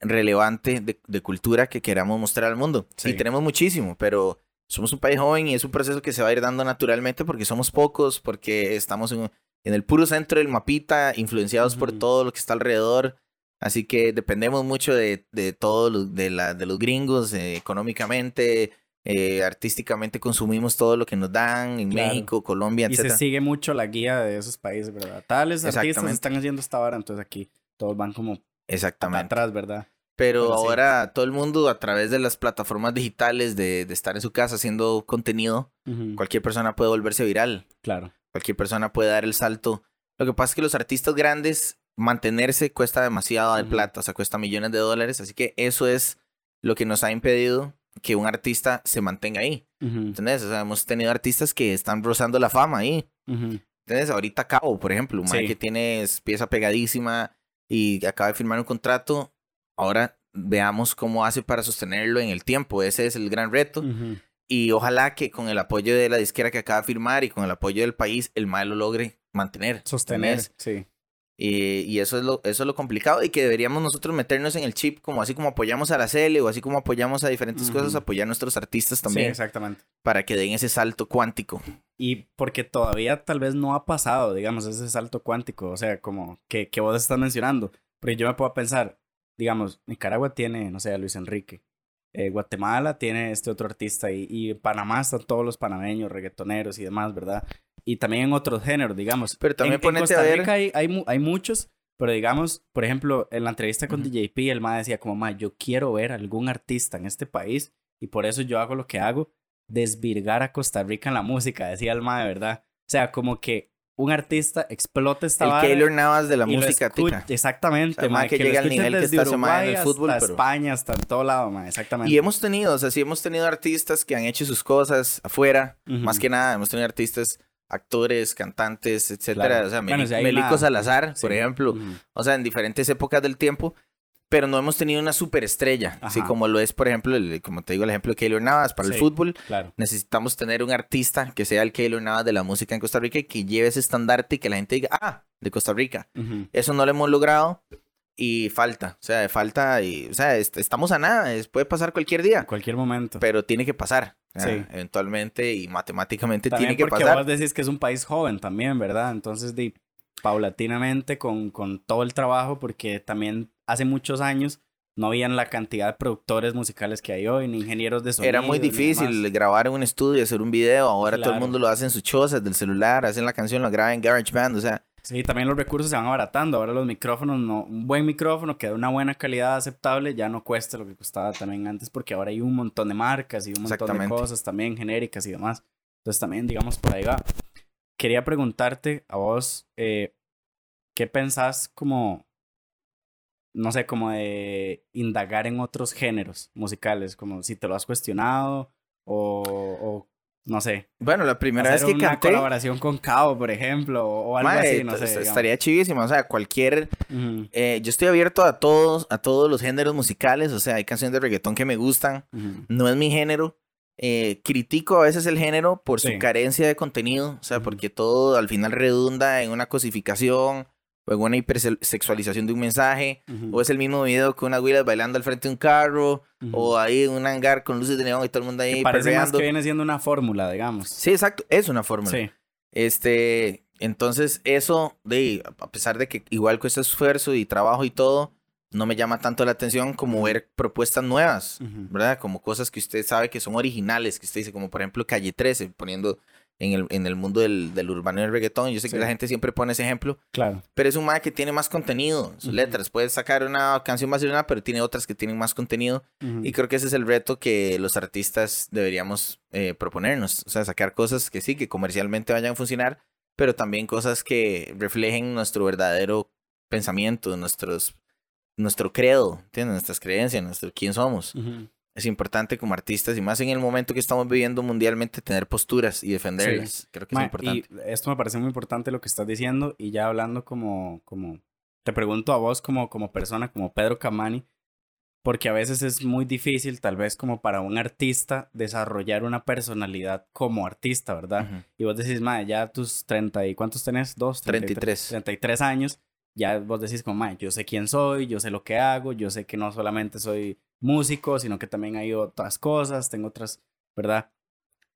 relevante de, cultura que queramos mostrar al mundo. Sí. tenemos muchísimo, pero somos un país joven y es un proceso que se va a ir dando naturalmente porque somos pocos, porque estamos en, el puro centro del mapita, influenciados por todo lo que está alrededor. Así que dependemos mucho de, de todo, de, la, de los gringos, eh, económicamente, eh, artísticamente consumimos todo lo que nos dan en México, Colombia, etc. Y se sigue mucho la guía de esos países, ¿verdad? Tales artistas están haciendo esta hora, entonces aquí todos van como Exactamente. atrás, ¿verdad? Pero, ahora todo el mundo a través de las plataformas digitales, de, de estar en su casa haciendo contenido, cualquier persona puede volverse viral. Claro. Cualquier persona puede dar el salto. Lo que pasa es que los artistas grandes, mantenerse cuesta demasiado de plata, o sea, cuesta millones de dólares, así que eso es lo que nos ha impedido que un artista se mantenga ahí. ¿Entendés? O sea, hemos tenido artistas que están rozando la fama ahí. ¿Entendés? Ahorita Cabo, por ejemplo, un que tiene pieza pegadísima y acaba de firmar un contrato. Ahora veamos cómo hace para sostenerlo en el tiempo. Ese es el gran reto. Y ojalá que con el apoyo de la disquera que acaba de firmar y con el apoyo del país, el mal lo logre mantener. Sostener, sí. Y, eso, es lo, eso es lo complicado y que deberíamos nosotros meternos en el chip, como así como apoyamos a la CL o así como apoyamos a diferentes cosas, apoyar a nuestros artistas también. Sí, exactamente. Para que den ese salto cuántico. Y porque todavía tal vez no ha pasado, digamos, ese salto cuántico, o sea, como que, que vos estás mencionando. Porque yo me puedo pensar, digamos, Nicaragua tiene, no sé, a Luis Enrique. Eh, Guatemala tiene este otro artista y, y Panamá están todos los panameños, reggaetoneros y demás, ¿verdad? y también en otros géneros, digamos. Pero también en, Costa Rica hay, hay, muchos, pero digamos, por ejemplo, en la entrevista con DJP, el ma decía como, ma, yo quiero ver algún artista en este país y por eso yo hago lo que hago, desvirgar a Costa Rica en la música, decía el ma de verdad. O sea, como que un artista explota esta El Keylor Navas de la música tica. Exactamente, o que, llega al nivel que está en el fútbol. Hasta España, hasta en todo lado, exactamente. Y hemos tenido, o sea, sí hemos tenido artistas que han hecho sus cosas afuera, más que nada, hemos tenido artistas actores, cantantes, etcétera. O sea, Melico Salazar, por ejemplo. O sea, en diferentes épocas del tiempo. Pero no hemos tenido una superestrella. Así como lo es, por ejemplo, el, como te digo, el ejemplo de Keylor Navas para el fútbol. Claro. Necesitamos tener un artista que sea el Keylor Navas de la música en Costa Rica y que lleve ese estandarte y que la gente diga, ah, de Costa Rica. Eso no lo hemos logrado y falta, o sea, falta y, o sea, estamos a nada, puede pasar cualquier día. Cualquier momento. Pero tiene que pasar. Sí. Eventualmente y matemáticamente tiene que porque pasar. vos decís que es un país joven también, ¿verdad? Entonces, de, paulatinamente con, con todo el trabajo, porque también hace muchos años no habían la cantidad de productores musicales que hay hoy, ni ingenieros de sonido. Era muy difícil grabar en un estudio, hacer un video. Ahora todo el mundo lo hace en sus chozas del celular, hacen la canción, lo graban en GarageBand, o sea. Sí, también los recursos se van abaratando. Ahora los micrófonos, no, un buen micrófono que da una buena calidad aceptable ya no cuesta lo que costaba también antes, porque ahora hay un montón de marcas y un montón de cosas también genéricas y demás. Entonces también, digamos, por ahí va. Quería preguntarte a vos, eh, ¿qué pensás como no sé, como de indagar en otros géneros musicales, como si te lo has cuestionado o, no sé. Bueno, la primera vez que una colaboración con Cabo, por ejemplo, o algo así, no sé. Estaría chivísimo, o sea, cualquier... Eh, yo estoy abierto a todos, a todos los géneros musicales, o sea, hay canciones de reggaetón que me gustan, no es mi género. Eh, critico a veces el género por su carencia de contenido, o sea, porque todo al final redunda en una cosificación o en una hipersexualización de un mensaje, o es el mismo video con unas huilas bailando al frente de un carro, o ahí en un hangar con luces de neón y todo el mundo ahí. Que parece más que viene siendo una fórmula, digamos. Sí, exacto, es una fórmula. Sí. Este, entonces eso, de, a pesar de que igual cuesta esfuerzo y trabajo y todo, no me llama tanto la atención como ver propuestas nuevas, ¿verdad? Como cosas que usted sabe que son originales, que usted dice, como por ejemplo Calle 13, poniendo en el, en el mundo del, del urbano y el reggaetón. Yo sé que la gente siempre pone ese ejemplo. Claro. Pero es un mae que tiene más contenido, sus letras. Puede sacar una canción más una, pero tiene otras que tienen más contenido. Y creo que ese es el reto que los artistas deberíamos eh, proponernos. O sea, sacar cosas que sí, que comercialmente vayan a funcionar, pero también cosas que reflejen nuestro verdadero pensamiento, nuestros, nuestro credo, ¿entiendes? Nuestras creencias, nuestro quién somos es importante como artistas y más en el momento que estamos viviendo mundialmente tener posturas y defenderlas. Creo que es importante. Y esto me parece muy importante lo que estás diciendo y ya hablando como, como, te pregunto a vos como, como persona, como Pedro Camani, porque a veces es muy difícil tal vez como para un artista desarrollar una personalidad como artista, ¿verdad? Y vos decís, madre, ya tus 30 y ¿cuántos tenés? Dos, 33. 33 años. Ya vos decís como, madre, yo sé quién soy, yo sé lo que hago, yo sé que no solamente soy músico, sino que también hay otras cosas, tengo otras, ¿verdad?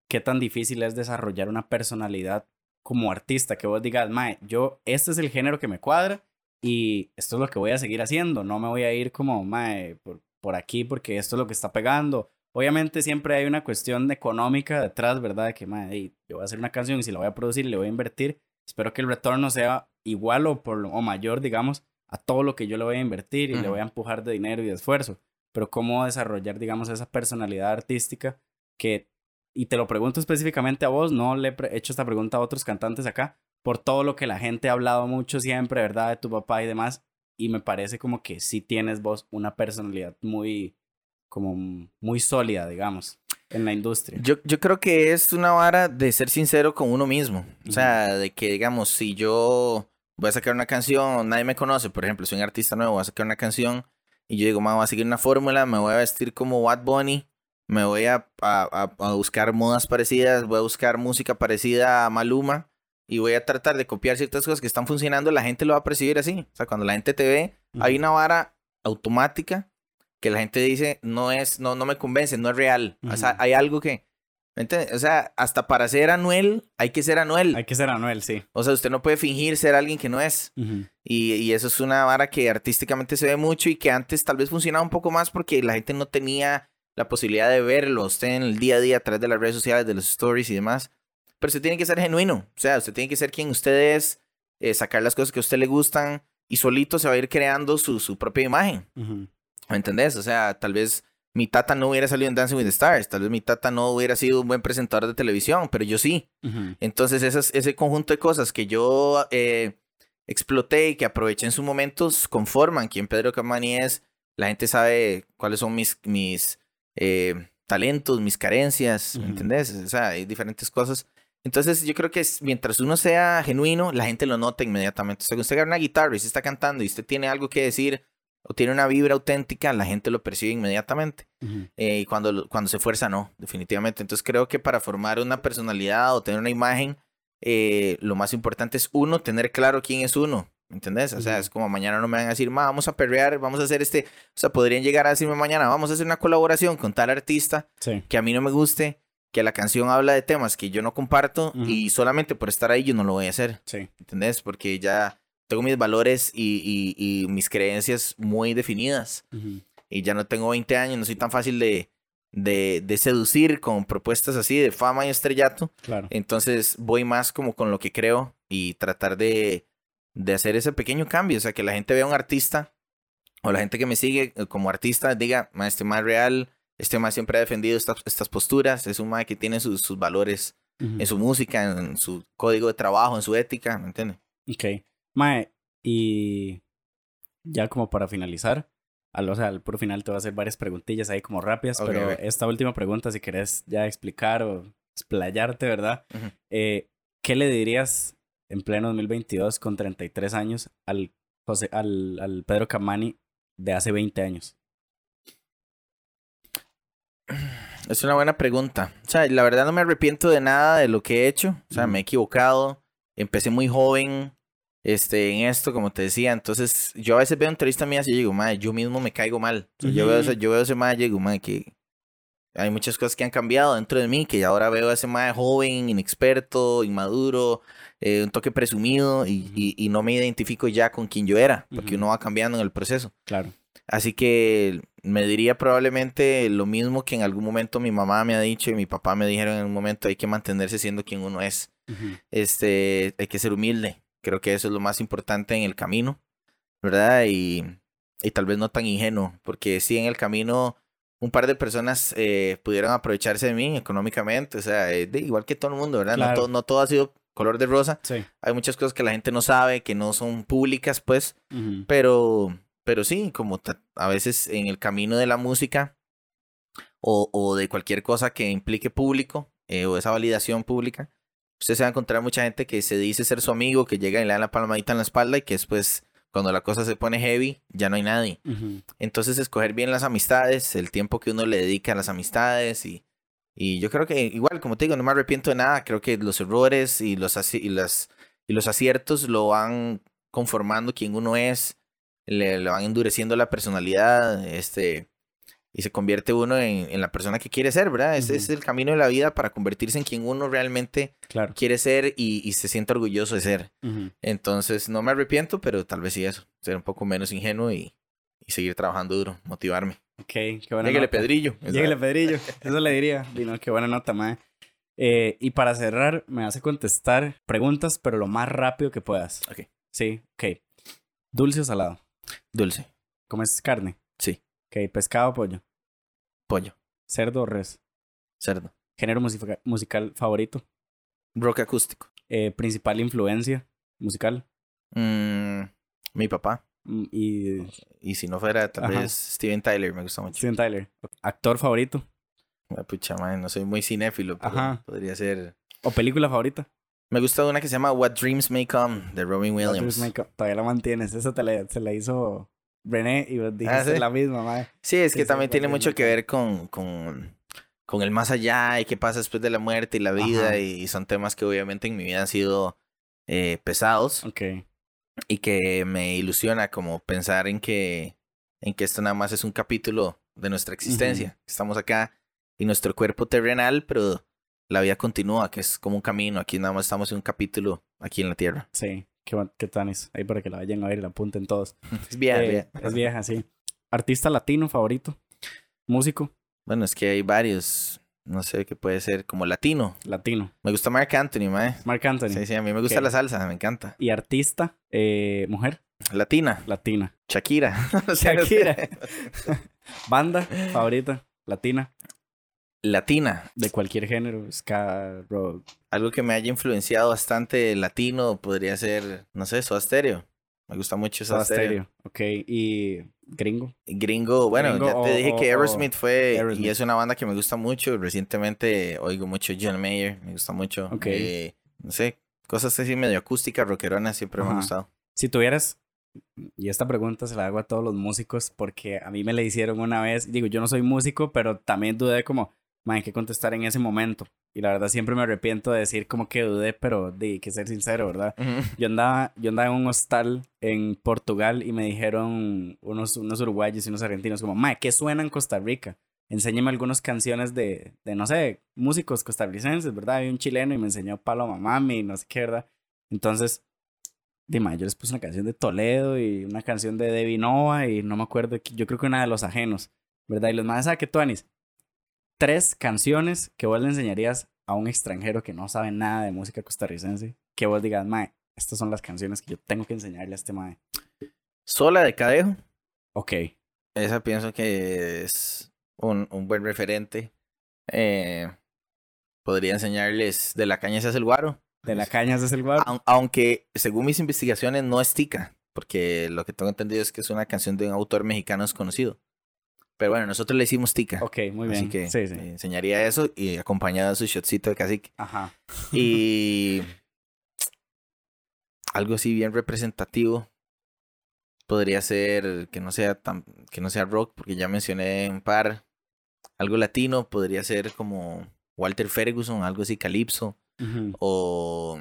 ¿Qué tan difícil es desarrollar una personalidad como artista? Que vos digas, mae, yo, este es el género que me cuadra y esto es lo que voy a seguir haciendo, no me voy a ir como, mae, por, por aquí porque esto es lo que está pegando. Obviamente siempre hay una cuestión económica detrás, ¿verdad? De que, mae, yo voy a hacer una canción y si la voy a producir le voy a invertir, espero que el retorno sea igual o, por, o mayor, digamos, a todo lo que yo le voy a invertir y le voy a empujar de dinero y de esfuerzo pero cómo desarrollar, digamos, esa personalidad artística que, y te lo pregunto específicamente a vos, no le he hecho esta pregunta a otros cantantes acá, por todo lo que la gente ha hablado mucho siempre, ¿verdad? De tu papá y demás, y me parece como que sí tienes vos una personalidad muy, como muy sólida, digamos, en la industria. Yo, yo creo que es una vara de ser sincero con uno mismo, o sea, de que, digamos, si yo voy a sacar una canción, nadie me conoce, por ejemplo, soy un artista nuevo, voy a sacar una canción y yo digo, voy a seguir una fórmula, me voy a vestir como Bad Bunny, me voy a, a, a, buscar modas parecidas, voy a buscar música parecida a Maluma y voy a tratar de copiar ciertas cosas que están funcionando, la gente lo va a percibir así. O sea, cuando la gente te ve, hay una vara automática que la gente dice, no es, no, no me convence, no es real. O sea, hay algo que, o sea, hasta para ser Anuel hay que ser Anuel. Hay que ser Anuel, sí. O sea, usted no puede fingir ser alguien que no es. y, y, eso es una vara que artísticamente se ve mucho y que antes tal vez funcionaba un poco más porque la gente no tenía la posibilidad de verlo usted en el día a día a través de las redes sociales, de los stories y demás. Pero usted tiene que ser genuino. O sea, usted tiene que ser quien usted es, eh, sacar las cosas que a usted le gustan y solito se va a ir creando su, su propia imagen. ¿Me entendés? O sea, tal vez mi tata no hubiera salido en Dancing with the Stars, tal vez mi tata no hubiera sido un buen presentador de televisión, pero yo sí. Entonces esas, ese conjunto de cosas que yo eh, exploté y que aproveché en su momento conforman quien Pedro Camani es. La gente sabe cuáles son mis, mis eh, talentos, mis carencias, ¿me entendés? O sea, hay diferentes cosas. Entonces yo creo que mientras uno sea genuino, la gente lo nota inmediatamente. O sea, usted agarra una guitarra y se está cantando y usted tiene algo que decir o tiene una vibra auténtica, la gente lo percibe inmediatamente. Eh, y cuando, cuando se fuerza, no, definitivamente. Entonces creo que para formar una personalidad o tener una imagen, eh, lo más importante es uno, tener claro quién es uno. ¿Me entendés? O sea, es como mañana no me van a decir, vamos a perrear, vamos a hacer este. O sea, podrían llegar a decirme mañana, vamos a hacer una colaboración con tal artista que a mí no me guste, que la canción habla de temas que yo no comparto y solamente por estar ahí yo no lo voy a hacer. Sí. ¿Entendés? Porque ya tengo mis valores y, y, mis creencias muy definidas. Y ya no tengo 20 años, no soy tan fácil de, de, de, seducir con propuestas así de fama y estrellato. Claro. Entonces voy más como con lo que creo y tratar de, de hacer ese pequeño cambio. O sea, que la gente vea a un artista o la gente que me sigue eh, como artista diga, este más real, este más siempre ha defendido estas, estas posturas, es un más que tiene sus, sus valores en su música, en su código de trabajo, en su ética, ¿me entiendes? Ok. Mae, y ya como para finalizar, al, o sea, por final te voy a hacer varias preguntillas ahí como rápidas, pero esta última pregunta, si querés ya explicar o explayarte, ¿verdad? eh, ¿Qué le dirías en pleno 2022 con 33 años al, José, al, al Pedro Camani de hace 20 años? Es una buena pregunta. O sea, la verdad no me arrepiento de nada de lo que he hecho. O sea, me he equivocado. Empecé muy joven este, en esto, como te decía. Entonces, yo a veces veo entrevistas mías y digo, madre, yo mismo me caigo mal. yo, veo ese, yo veo ese madre y digo, madre, que hay muchas cosas que han cambiado dentro de mí, que ahora veo a ese madre joven, inexperto, inmaduro, eh, un toque presumido y, y, no me identifico ya con quien yo era, porque uno va cambiando en el proceso. Claro. Así que me diría probablemente lo mismo que en algún momento mi mamá me ha dicho y mi papá me dijeron en un momento, hay que mantenerse siendo quien uno es. Este, hay que ser humilde. Creo que eso es lo más importante en el camino, ¿verdad? Y, y tal vez no tan ingenuo, porque sí en el camino un par de personas eh, pudieron aprovecharse de mí económicamente, o sea, eh, igual que todo el mundo, ¿verdad? No, todo, no todo ha sido color de rosa. Sí. Hay muchas cosas que la gente no sabe, que no son públicas, pues, pero, pero sí, como a veces en el camino de la música o, o de cualquier cosa que implique público eh, o esa validación pública, usted se va a encontrar mucha gente que se dice ser su amigo, que llega y le da la palmadita en la espalda y que después cuando la cosa se pone heavy, ya no hay nadie. Entonces, escoger bien las amistades, el tiempo que uno le dedica a las amistades y, y yo creo que igual, como te digo, no me arrepiento de nada. Creo que los errores y los, y las, y los aciertos lo van conformando quien uno es, le, le van endureciendo la personalidad, este, y se convierte uno en, en, la persona que quiere ser, ¿verdad? Ese es el camino de la vida para convertirse en quien uno realmente quiere ser y, y, se siente orgulloso de ser. Entonces, no me arrepiento, pero tal vez sí eso, ser un poco menos ingenuo y, y seguir trabajando duro, motivarme. Ok, qué buena Lléguele Pedrillo. Lléguele Pedrillo, eso le diría. Dino, qué buena nota, mae. Eh, y para cerrar, me hace contestar preguntas, pero lo más rápido que puedas. Ok. Sí, ok. ¿Dulce o salado? Dulce. ¿Comes carne? Ok, pescado o pollo. Pollo. ¿Cerdo o res? Cerdo. ¿Género musica musical favorito? Rock acústico. Eh, ¿Principal influencia musical? Mm, mi papá. Mm, y... y si no fuera, tal Ajá. vez Steven Tyler, me gusta mucho. Steven Tyler. ¿Actor favorito? Ah, Pucha, man, no soy muy cinéfilo, pero Ajá. podría ser... ¿O película favorita? Me gusta una que se llama What Dreams May Come, de Robin Williams. Make- Todavía la mantienes. Esa te la, se la hizo René y vos dijiste ¿sí? la misma, mae. Sí, es que también tiene mucho que ver con, con, con el más allá y qué pasa después de la muerte y la vida. Ajá. Y son temas que obviamente en mi vida han sido eh, pesados Ok. y que me ilusiona como pensar en que, en que esto nada más es un capítulo de nuestra existencia. Estamos acá y nuestro cuerpo terrenal, pero la vida continúa, que es como un camino. Aquí nada más estamos en un capítulo aquí en la tierra. Sí. Qué, qué tanis. Ahí para que la vayan a ver y la apunten todos. Es bien, Eh, bien. Es vieja, sí. ¿Artista latino favorito? ¿Músico? Bueno, es que hay varios. No sé qué puede ser como latino. Latino. Me gusta Mark Anthony, mae. Marc Anthony. Sí, sí, a mí me gusta Ok. la salsa, me encanta. Y artista, eh, mujer, Latina, latina. Shakira. Shakira. Banda favorita, latina, Latina. de cualquier género, ska, rock. Algo que me haya influenciado bastante latino podría ser, no sé, Soda Stereo. Me gusta mucho Soda, Soda Stereo. Ok, y gringo. Gringo, bueno, Gringo ya te o- dije o- que Aerosmith fue Aerosmith. y es una banda que me gusta mucho. Recientemente oigo mucho John Mayer, me gusta mucho. Ok. Eh, no sé, cosas así medio acústicas, rockeronas, siempre me Ajá. han gustado. Si tuvieras, y esta pregunta se la hago a todos los músicos porque a mí me la hicieron una vez, digo, yo no soy músico, pero también dudé como, man, ¿qué contestar en ese momento? Y la verdad siempre me arrepiento de decir como que dudé, pero di que ser sincero, ¿verdad? Yo andaba, yo andaba en un hostal en Portugal y me dijeron unos, unos uruguayos y unos argentinos como, mae, ¿qué suena en Costa Rica? Enséñame algunas canciones de, de, no sé, músicos costarricenses, ¿verdad? Hay un chileno y me enseñó Paloma Mami, no sé qué, ¿verdad? Entonces, dime, yo les puse una canción de Toledo y una canción de Debbie Nova y no me acuerdo, yo creo que una de Los Ajenos, ¿verdad? Y los más, ¿sabes qué, Tuanis? Tres canciones que vos le enseñarías a un extranjero que no sabe nada de música costarricense, que vos digas, mae, estas son las canciones que yo tengo que enseñarle a este mae. Sola de Cadejo. Ok, Esa pienso que es un, un buen referente. Eh, podría enseñarles de la caña se hace el guaro. de la caña es el guaro. Aun- Aunque según mis investigaciones no es tica, porque lo que tengo entendido es que es una canción de un autor mexicano desconocido. Pero bueno, nosotros le hicimos tica. Ok, muy bien. Así que sí, sí. enseñaría eso y acompañado de su shotcito de cacique. Ajá. Y algo así bien representativo podría ser que no sea tan que no sea rock porque ya mencioné un par algo latino podría ser como Walter Ferguson algo así calipso o,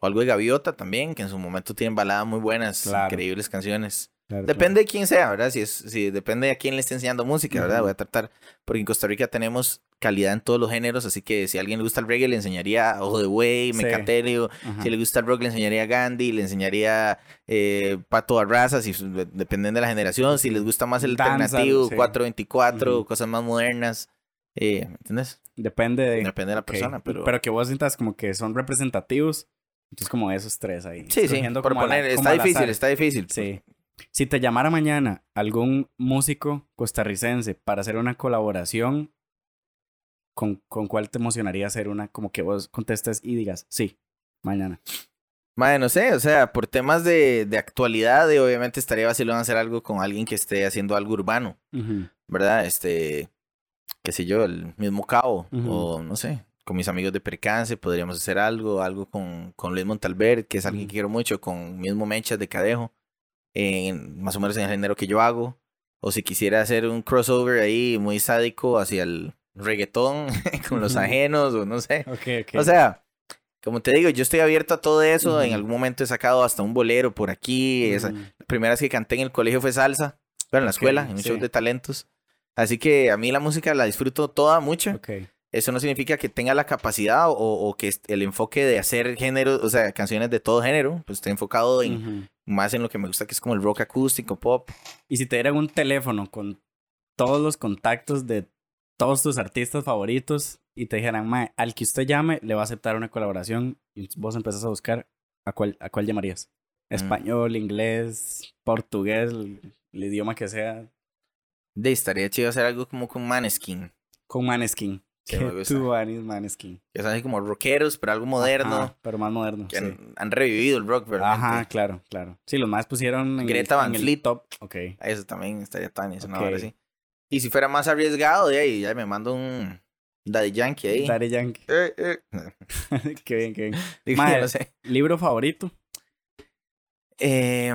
o algo de Gaviota también que en su momento tienen baladas muy buenas Claro. increíbles canciones depende de quién sea, ¿verdad? Si, es, si depende de a quién le esté enseñando música, ¿verdad? Voy a tratar, porque en Costa Rica tenemos calidad en todos los géneros, así que si a alguien le gusta el reggae, le enseñaría Ojo de Buey, Mecatelio, si le gusta el rock, le enseñaría Gandhi, le enseñaría eh, Pato Arrasa, si dependen de la generación, si les gusta más el alternativo, 424, cosas más modernas, eh, ¿entiendes? Depende de... Depende de la persona, pero... Pero que vos sientas como que son representativos, entonces como esos tres ahí. Sí, sí, por poner, está difícil, está difícil. Sí. Si te llamara mañana algún músico costarricense para hacer una colaboración, ¿con, con cuál te emocionaría hacer una? Como que vos contestes y digas, sí, mañana. Madre, no sé, o sea, por temas de, de actualidad, de, obviamente estaría vacilón hacer algo con alguien que esté haciendo algo urbano, ¿verdad? Este, qué sé yo, el mismo Cabo, o no sé, con mis amigos de Percance podríamos hacer algo, algo con, con Luis Montalbert, que es alguien que quiero mucho, con mismo Mechas de Cadejo en, más o menos en el género que yo hago. O si quisiera hacer un crossover ahí muy sádico hacia el reggaetón con los ajenos o no sé. O sea, como te digo, yo estoy abierto a todo eso. En algún momento he sacado hasta un bolero por aquí. Esa, la primera vez que canté en el colegio fue salsa. Bueno, en la escuela, en un show de talentos. Así que a mí la música la disfruto toda mucho. Eso no significa que tenga la capacidad o, que el enfoque de hacer género, o sea, canciones de todo género, pues esté enfocado en, más en lo que me gusta, que es como el rock acústico, pop. Y si te dieran un teléfono con todos los contactos de todos tus artistas favoritos y te dijeran, Mae, al que usted llame le va a aceptar una colaboración y vos empezás a buscar, ¿a cuál, a cuál llamarías? Mm. Español, inglés, portugués, el, idioma que sea. De estaría chido hacer algo como con Maneskin. Con Maneskin. Que tú Maneskin. Que son así como rockeros, pero algo moderno. pero más moderno. Que han, revivido el rock, ¿verdad? Ajá, claro, claro. Sí, los más pusieron en Greta Van Fleet. top. Ok. Eso también estaría tan eso, okay. sí. Y si fuera más arriesgado, de ahí ya me mando un Daddy Yankee ahí. Daddy Yankee. Eh, eh. qué bien, qué bien. no sé. ¿Libro favorito? Eh,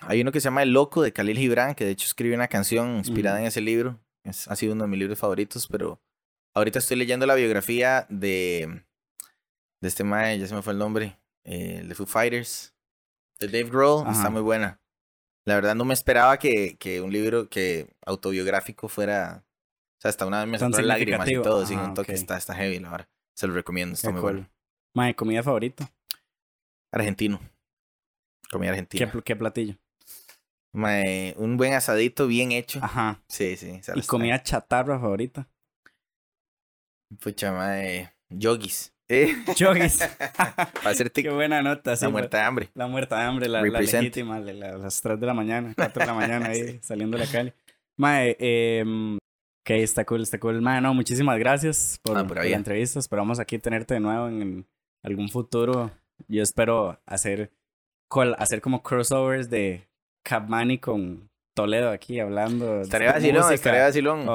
hay uno que se llama El Loco de Khalil Gibran, que de hecho escribe una canción inspirada en ese libro. Es, ha sido uno de mis libros favoritos, pero Ahorita estoy leyendo la biografía de, de este mae, ya se me fue el nombre, eh, el de Foo Fighters, de Dave Grohl, está muy buena. La verdad no me esperaba que, que un libro que autobiográfico fuera, o sea, hasta una vez me sacó lágrimas y todo, sin un toque, está, está heavy, la verdad. Se lo recomiendo, está muy bueno. Mae, ¿comida favorita? Argentino. Comida argentina. ¿Qué, qué platillo? Mae, un buen asadito bien hecho. Ajá. Sí, sí. ¿Y comida chatarra favorita? Pucha madre, yogis. ¿Eh? Yogis. Para hacer Qué buena nota. Sí, la muerta de hambre. La muerta de hambre, la, la legítima, la, las 3 de la mañana, 4 de la mañana ahí saliendo de la calle. Mae, eh, ok, está cool, está cool. Mae, no, muchísimas gracias por, ah, por, la entrevista. Esperamos aquí tenerte de nuevo en, algún futuro. Yo espero hacer, hacer como crossovers de Capmani con Toledo aquí hablando. Estaría vacilón, estaría vacilón.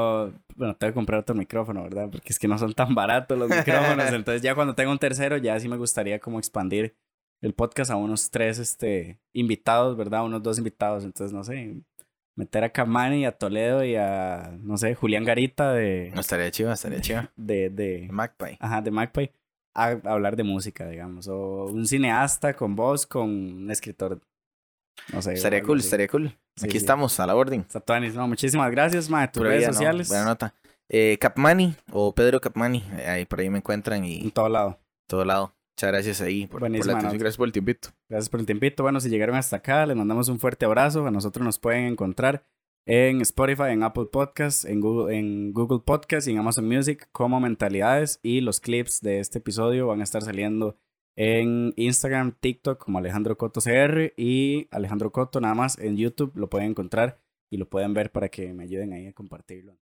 bueno, tengo que comprar otro micrófono, ¿verdad? Porque es que no son tan baratos los micrófonos. entonces ya cuando tenga un tercero, ya sí me gustaría como expandir el podcast a unos tres este, invitados, ¿verdad? Unos dos invitados. Entonces, no sé, meter a Kamani, a Toledo y a, no sé, Julián Garita de... No, estaría chido, estaría chido. De, de... Magpie. Ajá, de Magpie. A, hablar de música, digamos. O un cineasta con voz, con un escritor. No sé. Estaría cool, estaría cool. Aquí estamos, a la orden. Satuanis, no, muchísimas gracias, ma. Tus redes sociales. buena nota. Eh, Capmani o Pedro Capmani, eh, ahí por ahí me encuentran y. En todo lado. Todo lado. Muchas gracias ahí por, por la atención. Gracias por el tiempito. Gracias por el tiempito. Bueno, si llegaron hasta acá, les mandamos un fuerte abrazo. A nosotros nos pueden encontrar en Spotify, en Apple Podcasts, en Google, en Google Podcasts y en Amazon Music como Mentalidades. Y los clips de este episodio van a estar saliendo en Instagram, TikTok como Alejandro Coto CR y Alejandro Coto nada más en YouTube lo pueden encontrar y lo pueden ver para que me ayuden ahí a compartirlo.